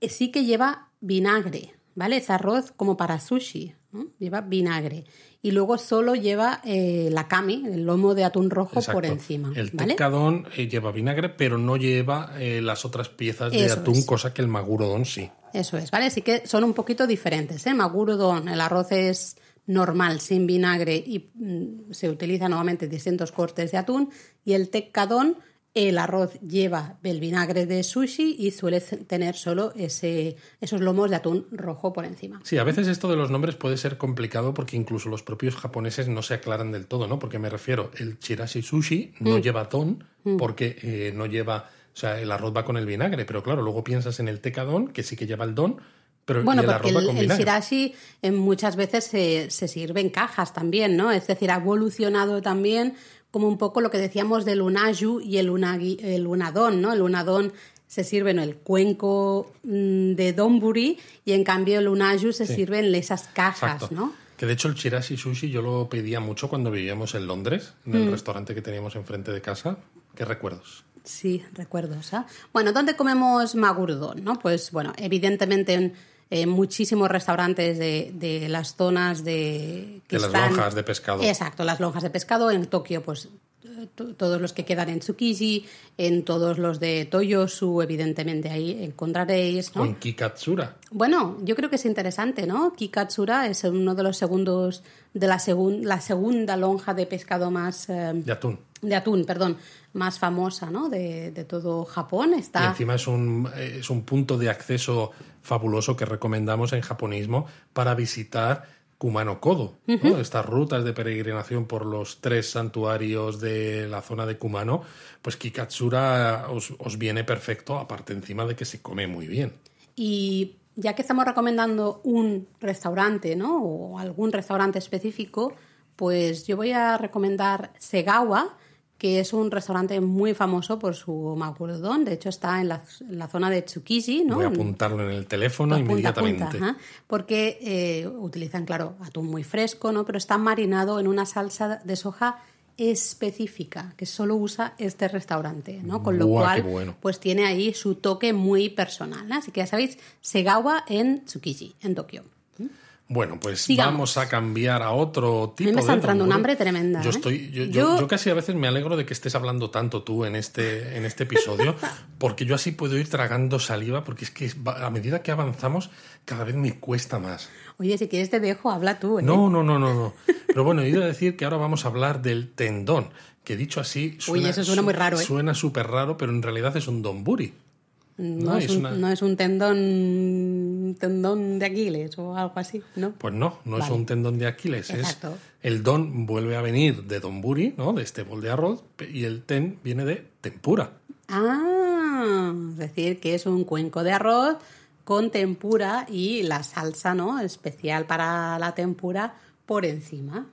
eh, sí que lleva vinagre, ¿vale? Es arroz como para sushi, ¿no? lleva vinagre. Y luego solo lleva eh, la kami, el lomo de atún rojo por encima, El ¿vale? teccadón eh, lleva vinagre, pero no lleva eh, las otras piezas de Eso atún, es. cosa que el magurodon sí. Eso es, ¿vale? Así que son un poquito diferentes, ¿eh? Magurudon, el arroz es normal, sin vinagre, y mm, se utiliza nuevamente distintos cortes de atún. Y el teccadón, el arroz lleva el vinagre de sushi y suele tener solo ese, esos lomos de atún rojo por encima. Sí, a veces esto de los nombres puede ser complicado porque incluso los propios japoneses no se aclaran del todo, ¿no? Porque me refiero, el chirashi sushi Mm. no lleva ton porque eh, no lleva, o sea, el arroz va con el vinagre, pero claro, luego piensas en el tekkadon, que sí que lleva el don, pero Bueno, y porque el, el shirashi eh, muchas veces se, se sirve en cajas también, ¿no? Es decir, ha evolucionado también como un poco lo que decíamos del unaju y el, unagi, el unadón, ¿no? El unadón se sirve en el cuenco mm, de donburi y en cambio el unaju se sirve en esas cajas, Exacto. ¿no? Que de hecho el chirashi sushi yo lo pedía mucho cuando vivíamos en Londres, en Mm. el restaurante que teníamos enfrente de casa. ¿Qué recuerdos? Sí, recuerdos. ¿ah? Bueno, ¿dónde comemos magurdón? ¿no? Pues bueno, evidentemente en, en muchísimos restaurantes de, de las zonas de... que De las están- lonjas de pescado. Exacto, las lonjas de pescado. En Tokio, pues eh, to- todos los que quedan en Tsukiji, en todos los de Toyosu, evidentemente ahí encontraréis, ¿no? O en Kikatsura. Bueno, yo creo que es interesante, ¿no? Kikatsura es uno de los segundos de la, segun- la segunda lonja de pescado más... eh, De atún. De atún, perdón, más famosa, ¿no? De, de todo Japón. Y Está. encima es un, es un punto de acceso fabuloso que recomendamos en japonismo para visitar Kumano Kodo. ¿no? Estas rutas de peregrinación por los tres santuarios de la zona de Kumano, pues Kikatsura os, os viene perfecto, aparte encima de que se come muy bien. Y ya que estamos recomendando un restaurante, ¿no? O algún restaurante específico, pues yo voy a recomendar Segawa, que es un restaurante muy famoso por su magurdón. De hecho, está en la, en la zona de Tsukiji, ¿no? Voy a apuntarlo en el teléfono Apunta, inmediatamente. apunta, porque eh, utilizan, claro, atún muy fresco, ¿no? Pero está marinado en una salsa de soja específica que solo usa este restaurante, ¿no? Con lo Buah, cual, bueno. pues tiene ahí su toque muy personal. ¿no? Así que ya sabéis, Segawa en Tsukiji, en Tokio. Bueno, pues vamos a cambiar a otro tipo me está de entrando un donburi. hambre tremenda, Yo ¿eh? estoy, yo, yo- casi a veces me alegro de que estés hablando tanto tú en este, en este episodio, porque yo así puedo ir tragando saliva, porque es que a medida que avanzamos, cada vez me cuesta más. Oye, si quieres te dejo, habla tú. ¿eh? No, no, no, no, no. Pero bueno, he ido a decir que ahora vamos a hablar del tendón, que dicho así suena, eso suena muy raro, ¿eh? Suena súper raro, pero en realidad es un donburi. No, No, es, es un, una- no es un tendón, tendón de Aquiles o algo así, ¿no? Pues no, no es un tendón de Aquiles. Exacto. Es el don vuelve a venir de donburi, ¿no? De este bol de arroz, y el ten viene de tempura. Ah, es decir, que es un cuenco de arroz con tempura y la salsa, ¿no? Especial para la tempura por encima.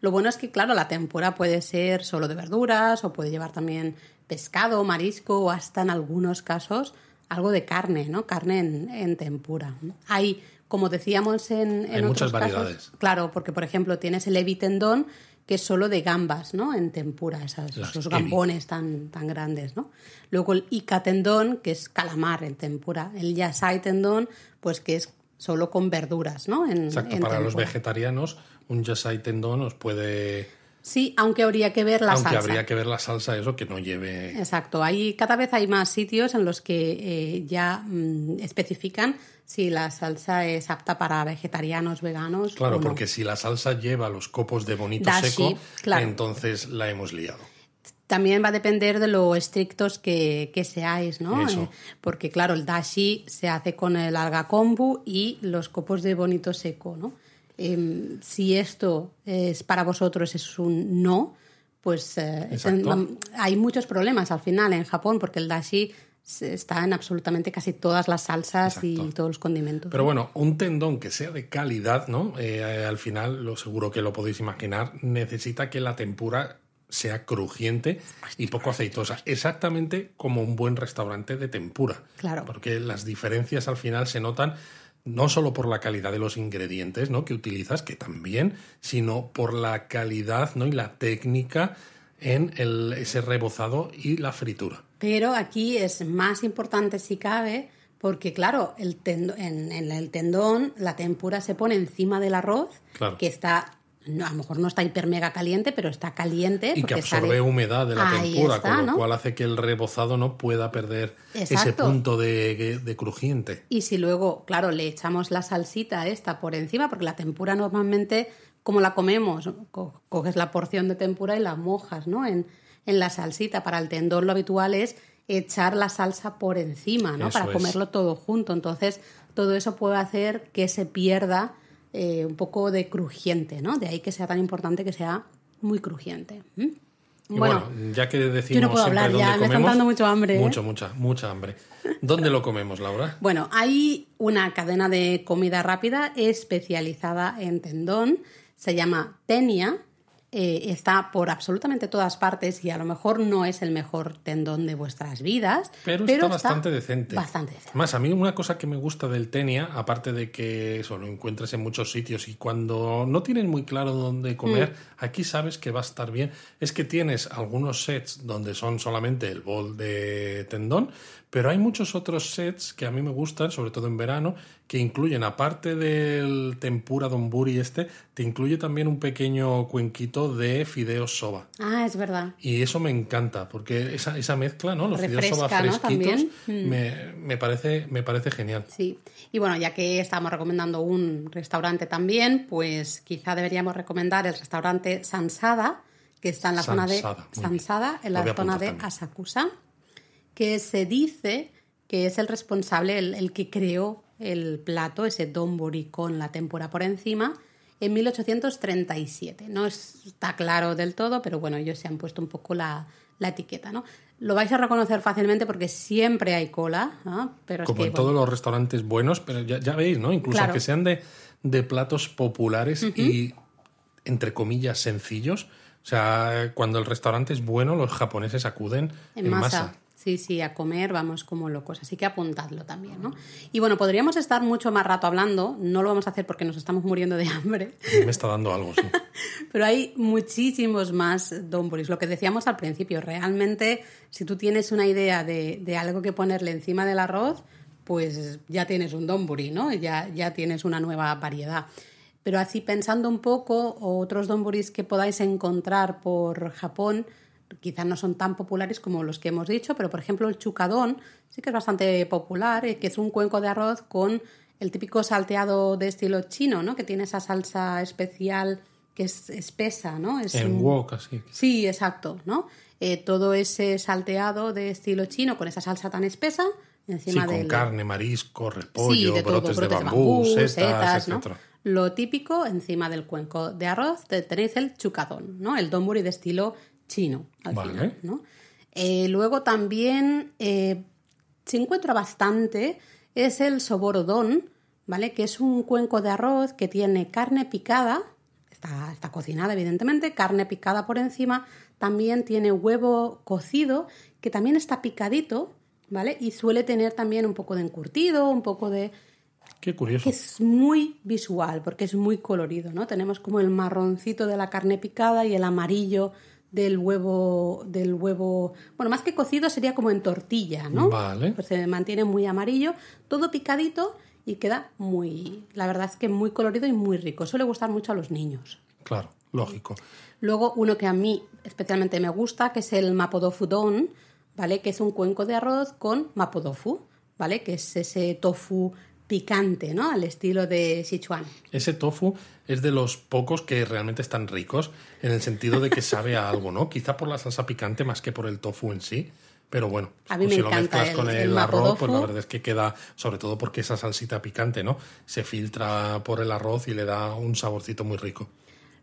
Lo bueno es que, claro, la tempura puede ser solo de verduras o puede llevar también pescado, marisco o hasta en algunos casos algo de carne, ¿no? Carne en, en tempura. Hay, como decíamos en, en Hay muchas otros casos, variedades. claro, porque por ejemplo tienes el evitendón que es solo de gambas, ¿no? En tempura, esas, esos ebi. gambones tan, tan grandes, ¿no? Luego el Ica tendón, que es calamar en tempura. El Yasai tendón, pues que es solo con verduras, ¿no? En, Exacto, en para los vegetarianos, un yasai tendón os puede Sí, aunque habría que ver la Aunque salsa. habría que ver la salsa, eso que no lleve. Exacto, hay, cada vez hay más sitios en los que eh, ya mm, especifican si la salsa es apta para vegetarianos, veganos. Claro, o no. porque si la salsa lleva los copos de bonito Dashi, seco, claro. entonces la hemos liado. También va a depender de lo estrictos que, que seáis, ¿no? Eso. Eh, porque, claro, el dashi se hace con el alga kombu y los copos de bonito seco, ¿no? Em, si esto es para vosotros es un no, pues eh, hay muchos problemas al final en Japón porque el dashi está en absolutamente casi todas las salsas y Exacto. todos los condimentos. Pero bueno, un tendón que sea de calidad, ¿no? Eh, al final, lo seguro que lo podéis imaginar, necesita que la tempura sea crujiente y poco aceitosa, exactamente como un buen restaurante de tempura. Claro. Porque las diferencias al final se notan no solo por la calidad de los ingredientes ¿no? que utilizas, que también, sino por la calidad ¿no? y la técnica en el- ese rebozado y la fritura. Pero aquí es más importante si cabe, porque claro, el tendo- en, en el tendón la tempura se pone encima del arroz, Claro. que está, no, a lo mejor no está hiper mega caliente, pero está caliente. Y que absorbe sale- humedad de la Ahí tempura, está, con lo ¿no? cual hace que el rebozado no pueda perder ese punto de, de crujiente. Y si luego, claro, le echamos la salsita esta por encima, porque la tempura normalmente, como la comemos, Co- coges la porción de tempura y la mojas, ¿no? En, en la salsita. Para el tendón lo habitual es echar la salsa por encima, ¿no? Eso Para es. comerlo todo junto. Entonces, todo eso puede hacer que se pierda eh, un poco de crujiente, ¿no? De ahí que sea tan importante que sea muy crujiente. bueno, ya que decimos yo no puedo hablar ya, me está comemos, dando mucho hambre, ¿eh? Mucho, mucha, mucha hambre. ¿Dónde lo comemos, Laura? Bueno, hay una cadena de comida rápida especializada en tendón, se llama Tenia, eh, está por absolutamente todas partes y a lo mejor no es el mejor tendón de vuestras vidas, Pero, está bastante decente. Bastante decente. Más, a mí una cosa que me gusta del Tenia, aparte de que eso lo encuentres en muchos sitios y cuando no tienes muy claro dónde comer, Mm. aquí sabes que va a estar bien, es que tienes algunos sets donde son solamente el bol de tendón, pero hay muchos otros sets que a mí me gustan, sobre todo en verano, que incluyen, aparte del tempura donburi este, te incluye también un pequeño cuenquito de fideos soba. Ah, es verdad. Y eso me encanta, porque esa, esa mezcla, ¿no? Los fideos soba Refresca, ¿no? fresquitos. Mm. me, me parece, me parece genial. Sí, y bueno, ya que estamos recomendando un restaurante también, pues quizá deberíamos recomendar el restaurante Sansada, que está en la zona de Sansada, en la zona de también. Asakusa, que se dice que es el responsable, el, el que creó el plato, ese donburi con la tempura por encima, en 1837. No está claro del todo, pero bueno, ellos se han puesto un poco la, la etiqueta, ¿no? Lo vais a reconocer fácilmente porque siempre hay cola, ¿no? pero es Como que, en bueno, todos los restaurantes buenos, pero ya, ya veis, ¿no? Incluso Claro. aunque sean de, de platos populares y, entre comillas, sencillos. O sea, cuando el restaurante es bueno, los japoneses acuden En masa. Sí, sí, a comer vamos como locos, así que apuntadlo también, ¿no? Y bueno, podríamos estar mucho más rato hablando, no lo vamos a hacer porque nos estamos muriendo de hambre, Me está dando algo, sí. pero hay muchísimos más donburis. Lo que decíamos al principio, realmente, si tú tienes una idea de, de algo que ponerle encima del arroz, pues ya tienes un donburi, ¿no? Ya, ya tienes una nueva variedad. Pero así pensando un poco, otros donburis que podáis encontrar por Japón, quizás no son tan populares como los que hemos dicho, pero por ejemplo el chucadón sí que es bastante popular, eh, que es un cuenco de arroz con el típico salteado de estilo chino, ¿no? Que tiene esa salsa especial que es espesa, ¿no? Es un- wok, así. Sí, exacto, ¿no? Eh, todo ese salteado de estilo chino con esa salsa tan espesa Sí, encima con del carne, marisco, Sí, repollo, de todo, brotes, de bambú, setas, ¿no? etcétera. Lo típico encima del cuenco de arroz te- tenéis el chucadón, ¿no? El donburi de estilo chino, al Vale. final, ¿no? Eh, luego también eh, se encuentra bastante es el soborodón, ¿vale? Que es un cuenco de arroz que tiene carne picada, está, está cocinada evidentemente, carne picada por encima, también tiene huevo cocido, que también está picadito, ¿vale? Y suele tener también un poco de encurtido, un poco de Qué curioso. que es muy visual porque es muy colorido, ¿no? Tenemos como el marroncito de la carne picada y el amarillo del huevo, del huevo, bueno, más que cocido sería como en tortilla, ¿no? Vale. Pues se mantiene muy amarillo, todo picadito y queda muy, la verdad es que muy colorido y muy rico. Suele gustar mucho a los niños. Claro. lógico. Luego uno que a mí especialmente me gusta, que es el mapodofu don, ¿vale? Que es un cuenco de arroz con mapodofu, ¿vale? Que es ese tofu picante, ¿no? Al estilo de Sichuan. Ese tofu es de los pocos que realmente están ricos, en el sentido de que sabe a algo, ¿no? Quizá por la salsa picante más que por el tofu en sí. Pero bueno, A mí pues me si lo mezclas el- con el el, arroz, pues la verdad es que queda, sobre todo porque esa salsita picante, ¿no? Se filtra por el arroz y le da un saborcito muy rico.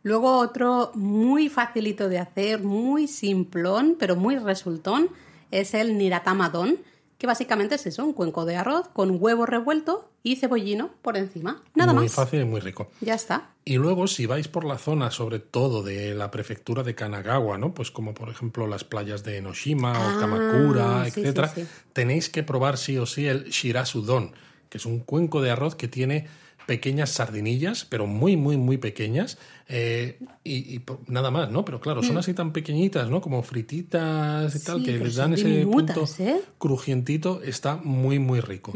Luego otro muy facilito de hacer, muy simplón, pero muy resultón, es el niratamadón, que básicamente es eso, un cuenco de arroz con huevo revuelto y cebollino por encima. Nada muy más. fácil y muy rico. Ya está. Y luego, si vais por la zona, sobre todo de la prefectura de Kanagawa, ¿no? Pues como por ejemplo las playas de Enoshima Ah, o Kamakura, sí, etcétera, sí. tenéis que probar sí o sí el shirasudon, que es un cuenco de arroz que tiene pequeñas sardinillas, pero muy, muy, muy pequeñas, eh, y, nada más, ¿no? Pero claro, son así tan pequeñitas, ¿no? Como frititas y tal, Mm. Que les dan ese punto ¿eh? crujientito, está muy, muy rico.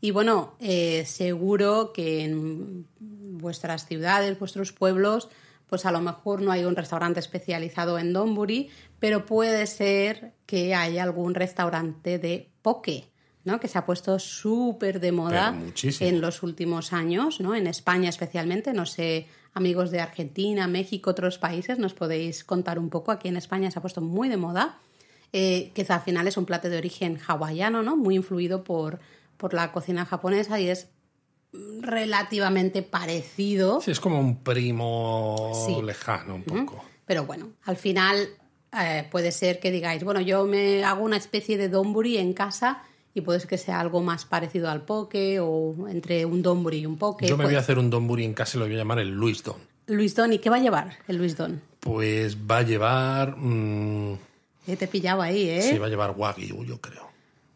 Y bueno, eh, seguro que en vuestras ciudades, vuestros pueblos, pues a lo mejor no hay un restaurante especializado en donburi, pero puede ser que haya algún restaurante de poke, ¿no? Que se ha puesto súper de moda en los últimos años, ¿no? En España especialmente, no sé, amigos de Argentina, México, otros países, nos podéis contar un poco. Aquí en España se ha puesto muy de moda, eh, que al final es un plato de origen hawaiano, ¿no? Muy influido por, por la cocina japonesa y es relativamente parecido. Sí, es como un primo Sí. lejano un poco. Pero bueno, al final eh, puede ser que digáis, bueno, yo me hago una especie de donburi en casa y puede ser que sea algo más parecido al poke o entre un donburi y un poke. Yo me pues- voy a hacer un donburi en casa y lo voy a llamar el Luis Don. Luis Don, ¿y qué va a llevar el Luis Don? Pues va a llevar. mm, Eh, te pillaba ahí, ¿eh? Sí, va a llevar wagyu, yo creo.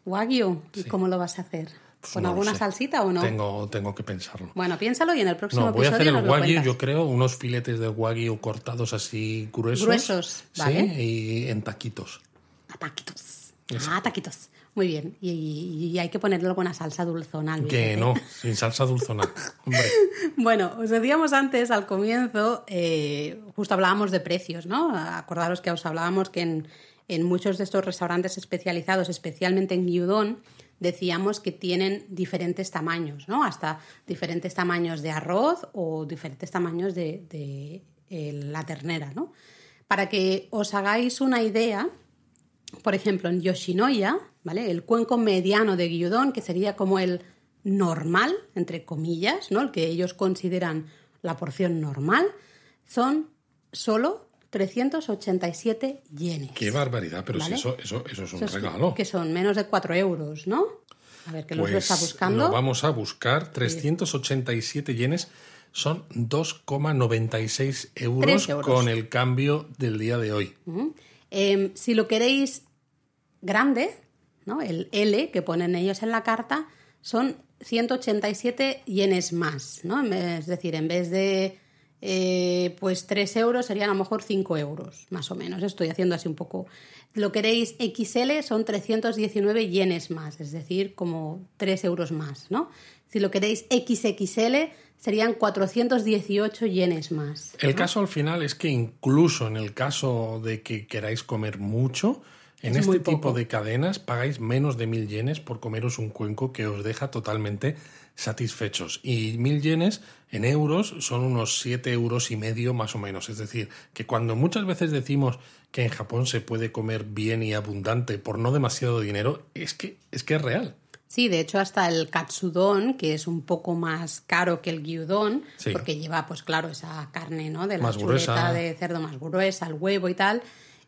Wagyu, ¿y cómo lo vas a hacer? Pues ¿Con no alguna salsita o no? Tengo, tengo que pensarlo. Bueno, piénsalo y en el próximo No, voy a hacer el wagyu, yo creo, unos filetes de wagyu cortados así gruesos. Gruesos, vale. Sí, y en taquitos. A taquitos. Ah, taquitos. Muy bien. Y, hay que ponerle alguna salsa dulzona al Que no, sin salsa dulzona. Hombre, Bueno, os decíamos antes, al comienzo, eh, justo hablábamos de precios, ¿no? Acordaros que os hablábamos que en, en muchos de estos restaurantes especializados, especialmente en gyudon, decíamos que tienen diferentes tamaños, ¿no? Hasta diferentes tamaños de arroz o diferentes tamaños de, de, eh, la ternera, ¿no? Para que os hagáis una idea, por ejemplo, en Yoshinoya, ¿vale? El cuenco mediano de gyudon, que sería como el normal, entre comillas, ¿no? El que ellos consideran la porción normal, son solo 387 yenes. qué barbaridad, pero si eso, eso, eso es un Eso es regalo. Que son menos de 4 euros, ¿no? A ver, que los lo está Pues buscando. lo vamos a buscar. 387 yenes son 2,96 euros, euros. con el cambio del día de hoy. Em, si lo queréis grande, ¿no? el L que ponen ellos en la carta, son 187 yenes más. ¿no? Es decir, en vez de eh, pues 3 euros serían a lo mejor 5 euros, más o menos. Estoy haciendo así un poco. Lo queréis XL son 319 yenes más, es decir, como 3 euros más. ¿no? Si lo queréis XXL serían 418 yenes más. El caso al final es que incluso en el caso de que queráis comer mucho, en Es este tipo de cadenas pagáis menos de mil yenes por comeros un cuenco que os deja totalmente satisfechos. Y mil yenes en euros son unos siete euros y medio más o menos. Es decir, que cuando muchas veces decimos que en Japón se puede comer bien y abundante por no demasiado dinero, es que es, que es real. Sí, de hecho hasta el katsudon, que es un poco más caro que el gyudon, Sí. porque lleva, pues claro, esa carne, ¿no? De la Más chuleta gruesa. de cerdo más gruesa, el huevo y tal.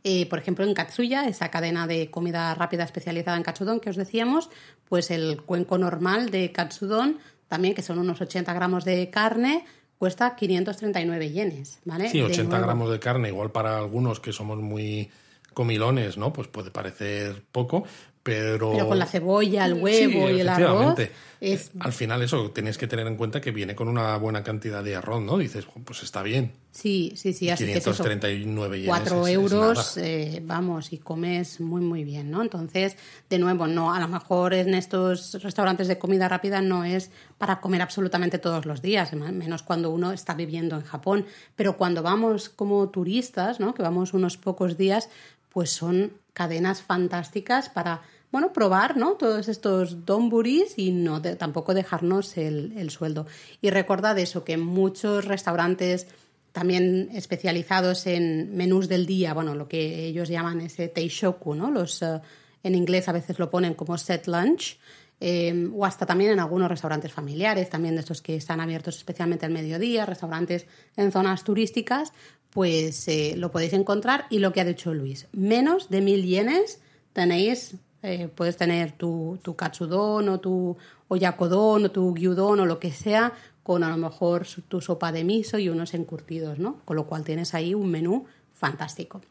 Eh, por ejemplo, en Katsuya, esa cadena de comida rápida especializada en katsudon que os decíamos, pues el cuenco normal de katsudon, también que son unos 80 gramos de carne, cuesta 539 yenes, ¿vale? Sí, De 80 nuevo. gramos de carne, igual para algunos que somos muy comilones, ¿no? Pues puede parecer poco, pero... Pero con la cebolla, el huevo y el arroz. Es... Al final eso, tenéis que tener en cuenta que viene con una buena cantidad de arroz, ¿no? Dices, pues está bien. Sí, sí, sí. Así 539 que es 4 euros, eh, vamos, y comes muy, muy bien, ¿no? Entonces, de nuevo, no, a lo mejor en estos restaurantes de comida rápida no es para comer absolutamente todos los días, menos cuando uno está viviendo en Japón. Pero cuando vamos como turistas, ¿no? Que vamos unos pocos días, pues son cadenas fantásticas para bueno, probar, ¿no? Todos estos donburis y no tampoco dejarnos el, el, sueldo. Y recordad eso, que muchos restaurantes también especializados en menús del día, bueno, lo que ellos llaman ese teishoku, ¿no? Los, eh, en inglés a veces lo ponen como set lunch, eh, o hasta también en algunos restaurantes familiares, también de estos que están abiertos especialmente al mediodía, restaurantes en zonas turísticas, pues eh, lo podéis encontrar. Y lo que ha dicho Luis, menos de mil yenes tenéis eh, puedes tener tu, tu katsudon o tu oyakodon o tu gyudon o lo que sea con a lo mejor tu sopa de miso y unos encurtidos, ¿no? Con lo cual tienes ahí un menú fantástico.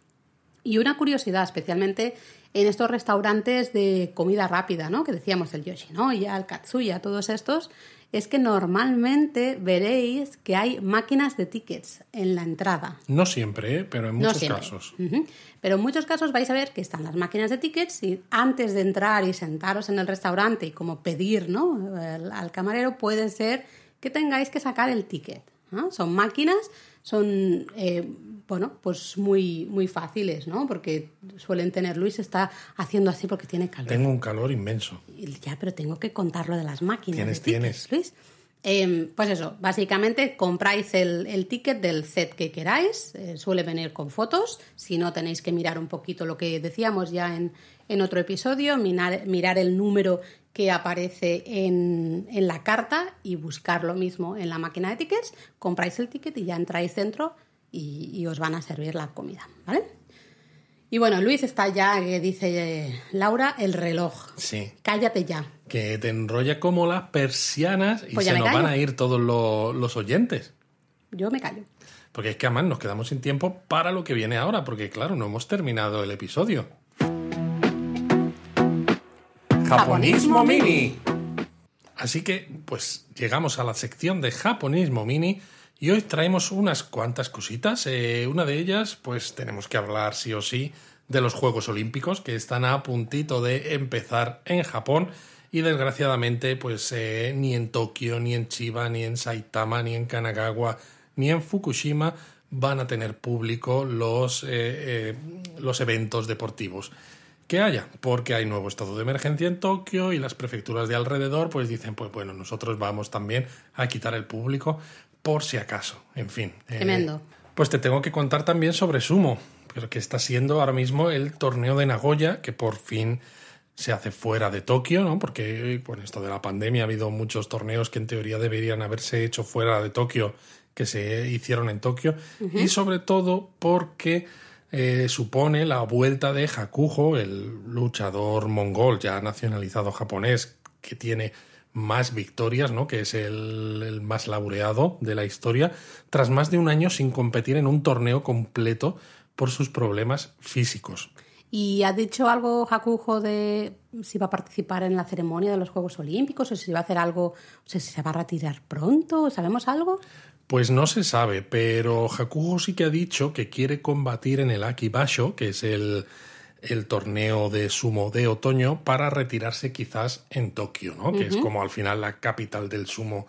Y una curiosidad, especialmente en estos restaurantes de comida rápida, ¿no? Que decíamos el Yoshinoya, el Katsuya, todos estos, es que normalmente veréis que hay máquinas de tickets en la entrada. No siempre, ¿eh? pero en muchos casos. Pero en muchos casos vais a ver que están las máquinas de tickets y antes de entrar y sentaros en el restaurante y como pedir ¿no? al camarero puede ser que tengáis que sacar el ticket. Son máquinas, son eh, bueno, pues muy, muy fáciles, ¿no? Porque suelen tener, Luis está haciendo así porque tiene calor. Tengo un calor inmenso. Ya, pero tengo que contarlo de las máquinas. Tienes, tienes. Luis. Em, pues eso, básicamente compráis el, ticket del set que queráis, eh, suele venir con fotos, si no tenéis que mirar un poquito lo que decíamos ya en, en otro episodio, mirar, mirar, el número que aparece en, en la carta y buscar lo mismo en la máquina de tickets, compráis el ticket y ya entráis dentro y, os van a servir la comida, ¿vale? Y bueno, Luis está ya, que dice Laura, el reloj. Sí. Cállate ya. Que te enrolla como las persianas y pues se nos van a ir todos los, oyentes. Yo me callo. Porque es que además nos quedamos sin tiempo para lo que viene ahora, porque claro, no hemos terminado el episodio. Japonismo Mini. Así que, pues llegamos a la sección de Japonismo Mini y hoy traemos unas cuantas cositas. Eh, una de ellas, pues tenemos que hablar sí o sí de los Juegos Olímpicos que están a puntito de empezar en Japón y desgraciadamente pues eh, ni en Tokio, ni en Chiba, ni en Saitama, ni en Kanagawa, ni en Fukushima van a tener público los, eh, los eventos deportivos que haya, porque hay nuevo estado de emergencia en Tokio y las prefecturas de alrededor pues dicen, pues bueno, nosotros vamos también a quitar el público por si acaso. En fin. Eh, Tremendo. pues te tengo que contar también sobre Sumo, pero que está siendo ahora mismo el torneo de Nagoya, que por fin se hace fuera de Tokio, ¿no? Porque con esto de la pandemia ha habido muchos torneos que en teoría deberían haberse hecho fuera de Tokio, que se hicieron en Tokio, y sobre todo porque eh, supone la vuelta de Hakujo, el luchador mongol ya nacionalizado japonés, que tiene más victorias, ¿no? que es el, más laureado de la historia, tras más de un año sin competir en un torneo completo por sus problemas físicos. ¿Y ha dicho algo Hakujo de si va a participar en la ceremonia de los Juegos Olímpicos o si va a hacer algo, o si se va a retirar pronto? ¿Sabemos algo? Pues no se sabe, pero Hakujo sí que ha dicho que quiere combatir en el Akibasho, que es el, el torneo de sumo de otoño para retirarse quizás en Tokio, ¿no? Que es como al final la capital del sumo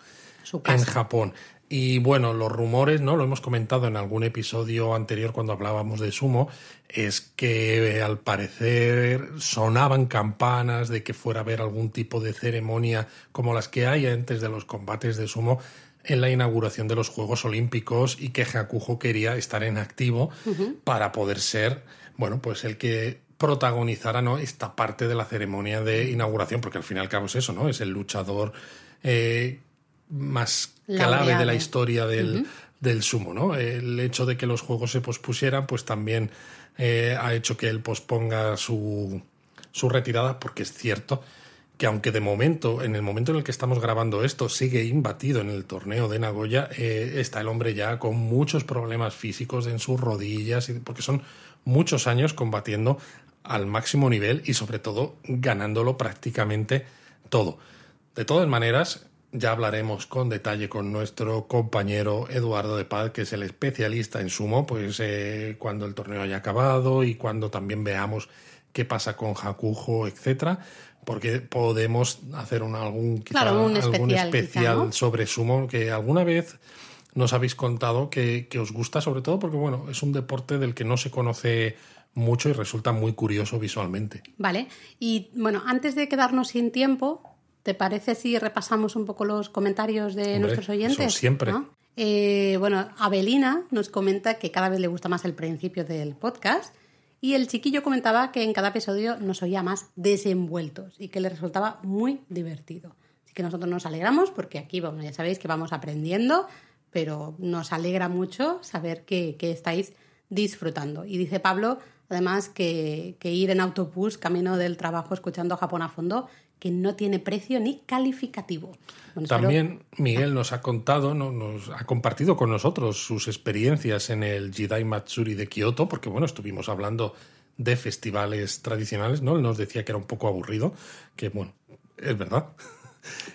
en Japón. Y bueno, los rumores, ¿no? Lo hemos comentado en algún episodio anterior cuando hablábamos de sumo, es que eh, al parecer sonaban campanas de que fuera a haber algún tipo de ceremonia como las que hay antes de los combates de sumo en la inauguración de los Juegos Olímpicos y que Hakujo quería estar en activo para poder ser bueno, pues el que protagonizara ¿no? esta parte de la ceremonia de inauguración, porque al fin y al cabo es eso, ¿no? Es el luchador eh, más clave de la historia del, sumo, ¿no? El hecho de que los juegos se pospusieran, pues también eh, ha hecho que él posponga su, su retirada, porque es cierto que aunque de momento, en el momento en el que estamos grabando esto, sigue imbatido en el torneo de Nagoya, eh, está el hombre ya con muchos problemas físicos en sus rodillas, porque son muchos años combatiendo al máximo nivel y sobre todo ganándolo prácticamente todo. De todas maneras, ya hablaremos con detalle con nuestro compañero Eduardo de Paz, que es el especialista en sumo, pues eh, cuando el torneo haya acabado y cuando también veamos qué pasa con Hakujo, etcétera, porque podemos hacer un, algún, algún especial, sobre sumo que alguna vez nos habéis contado que, que os gusta, sobre todo porque bueno, es un deporte del que no se conoce mucho y resulta muy curioso visualmente. Vale, y bueno, antes de quedarnos sin tiempo, ¿Te parece si repasamos un poco los comentarios de nuestros oyentes? siempre. Eh, bueno, Abelina nos comenta que cada vez le gusta más el principio del podcast y el chiquillo comentaba que en cada episodio nos oía más desenvueltos y que le resultaba muy divertido. Así que nosotros nos alegramos porque aquí, bueno, ya sabéis que vamos aprendiendo, pero nos alegra mucho saber que, estáis disfrutando. Y dice Pablo, además, que, que, ir en autobús camino del trabajo escuchando Japón a fondo que no tiene precio ni calificativo. También Miguel nos ha contado, nos ha compartido con nosotros sus experiencias en el Jidai Matsuri de Kioto, porque bueno, estuvimos hablando de festivales tradicionales, ¿no? Él nos decía que era un poco aburrido, que bueno, es verdad.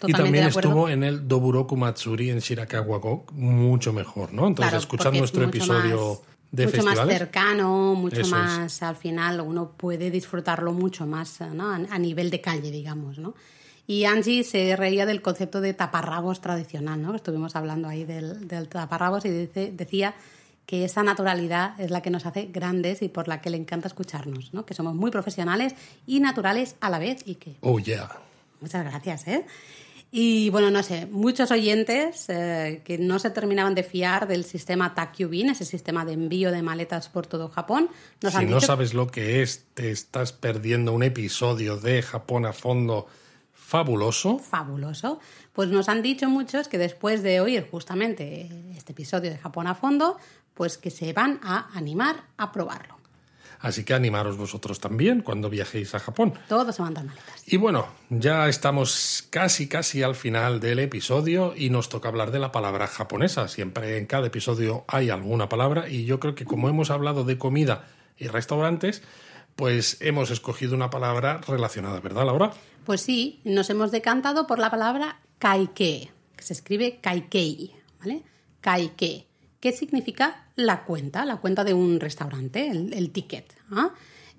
y también estuvo en el Doburoku Matsuri en Shirakawa-go, mucho mejor, ¿no? Entonces, escuchando nuestro episodio mucho más cercano, mucho más, al final uno puede disfrutarlo mucho más ¿no? a, nivel de calle, digamos, ¿no? Y Angie se reía del concepto de taparrabos tradicional, ¿no? Estuvimos hablando ahí del, del taparrabos y dice, decía que esa naturalidad es la que nos hace grandes y por la que le encanta escucharnos, ¿no? Que somos muy profesionales y naturales a la vez y que... Oh, yeah. Muchas gracias, ¿eh? Y bueno, no sé, muchos oyentes eh, que no se terminaban de fiar del sistema Takyubin, ese sistema de envío de maletas por todo Japón. si no sabes lo que es, te estás perdiendo un episodio de Japón a fondo fabuloso. Fabuloso. Pues nos han dicho muchos que después de oír justamente este episodio de Japón a fondo, pues que se van a animar a probarlo. Así que animaros vosotros también cuando viajéis a Japón. Todos se mandan maletas. Y bueno, ya estamos casi, casi al final del episodio y nos toca hablar de la palabra japonesa. Siempre en cada episodio hay alguna palabra y yo creo que como hemos hablado de comida y restaurantes, pues hemos escogido una palabra relacionada, ¿verdad, Laura? Pues sí, nos hemos decantado por la palabra kaike, que se escribe kaikei, ¿vale? Kaike. ¿Qué significa la cuenta? La cuenta de un restaurante, el, ticket.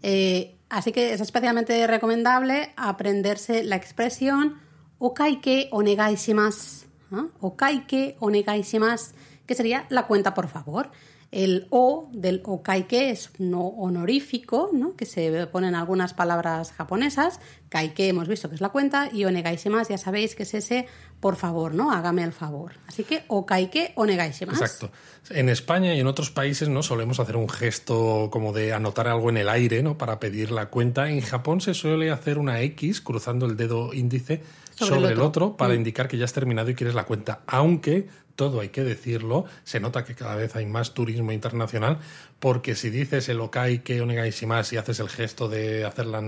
Eh, así que es especialmente recomendable aprenderse la expresión okaike onegaishimasu. ¿ah? Okaike onegaishimasu, que sería la cuenta por favor. El O del okaike es no honorífico, ¿no? que se ponen algunas palabras japonesas. Kaike hemos visto que es la cuenta y onegaishimasu ya sabéis que es ese por favor, ¿no? Hágame el favor. Así que okaike onegaishimasu. Exacto. En España y en otros países no solemos hacer un gesto como de anotar algo en el aire, ¿no? Para pedir la cuenta. En Japón se suele hacer una X cruzando el dedo índice sobre, el, otro. para mm. indicar que ya has terminado y quieres la cuenta. Aunque todo hay que decirlo, se nota que cada vez hay más turismo internacional, porque si dices el okaike onegaishimasu y haces el gesto de hacer la,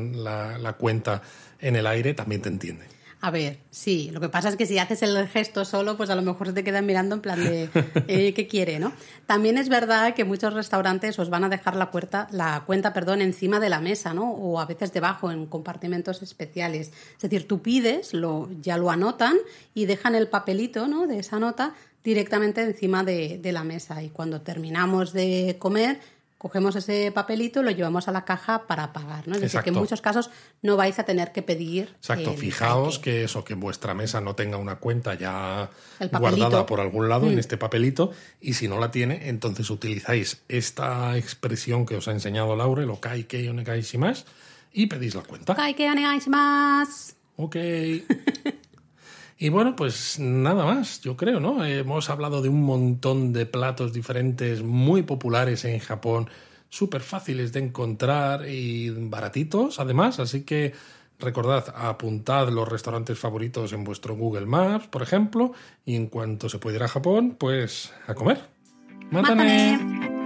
la cuenta en el aire, también te entienden. A ver, sí, lo que pasa es que si haces el gesto solo, pues a lo mejor se te quedan mirando en plan de eh, qué quiere, ¿no? También es verdad que muchos restaurantes os van a dejar la, puerta, la cuenta perdón, encima de la mesa, ¿no? O a veces debajo, en compartimentos especiales. Es decir, tú pides, lo, ya lo anotan y dejan el papelito ¿no? de esa nota directamente encima de, de la mesa. Y cuando terminamos de comer, cogemos ese papelito y lo llevamos a la caja para pagar, ¿no? Es decir, que en muchos casos no vais a tener que pedir. Exacto, fijaos que eso, que vuestra mesa no tenga una cuenta ya guardada por algún lado en mm. este papelito, y si no la tiene, entonces utilizáis esta expresión que os ha enseñado Laure, lo kai que más, y pedís la cuenta. Kai que más. Ok. Y bueno, pues nada más, yo creo, ¿no? Hemos hablado de un montón de platos diferentes muy populares en Japón, súper fáciles de encontrar y baratitos además, así que recordad, apuntad los restaurantes favoritos en vuestro Google Maps, por ejemplo, y en cuanto se pueda ir a Japón, pues a comer. ¡Mátane!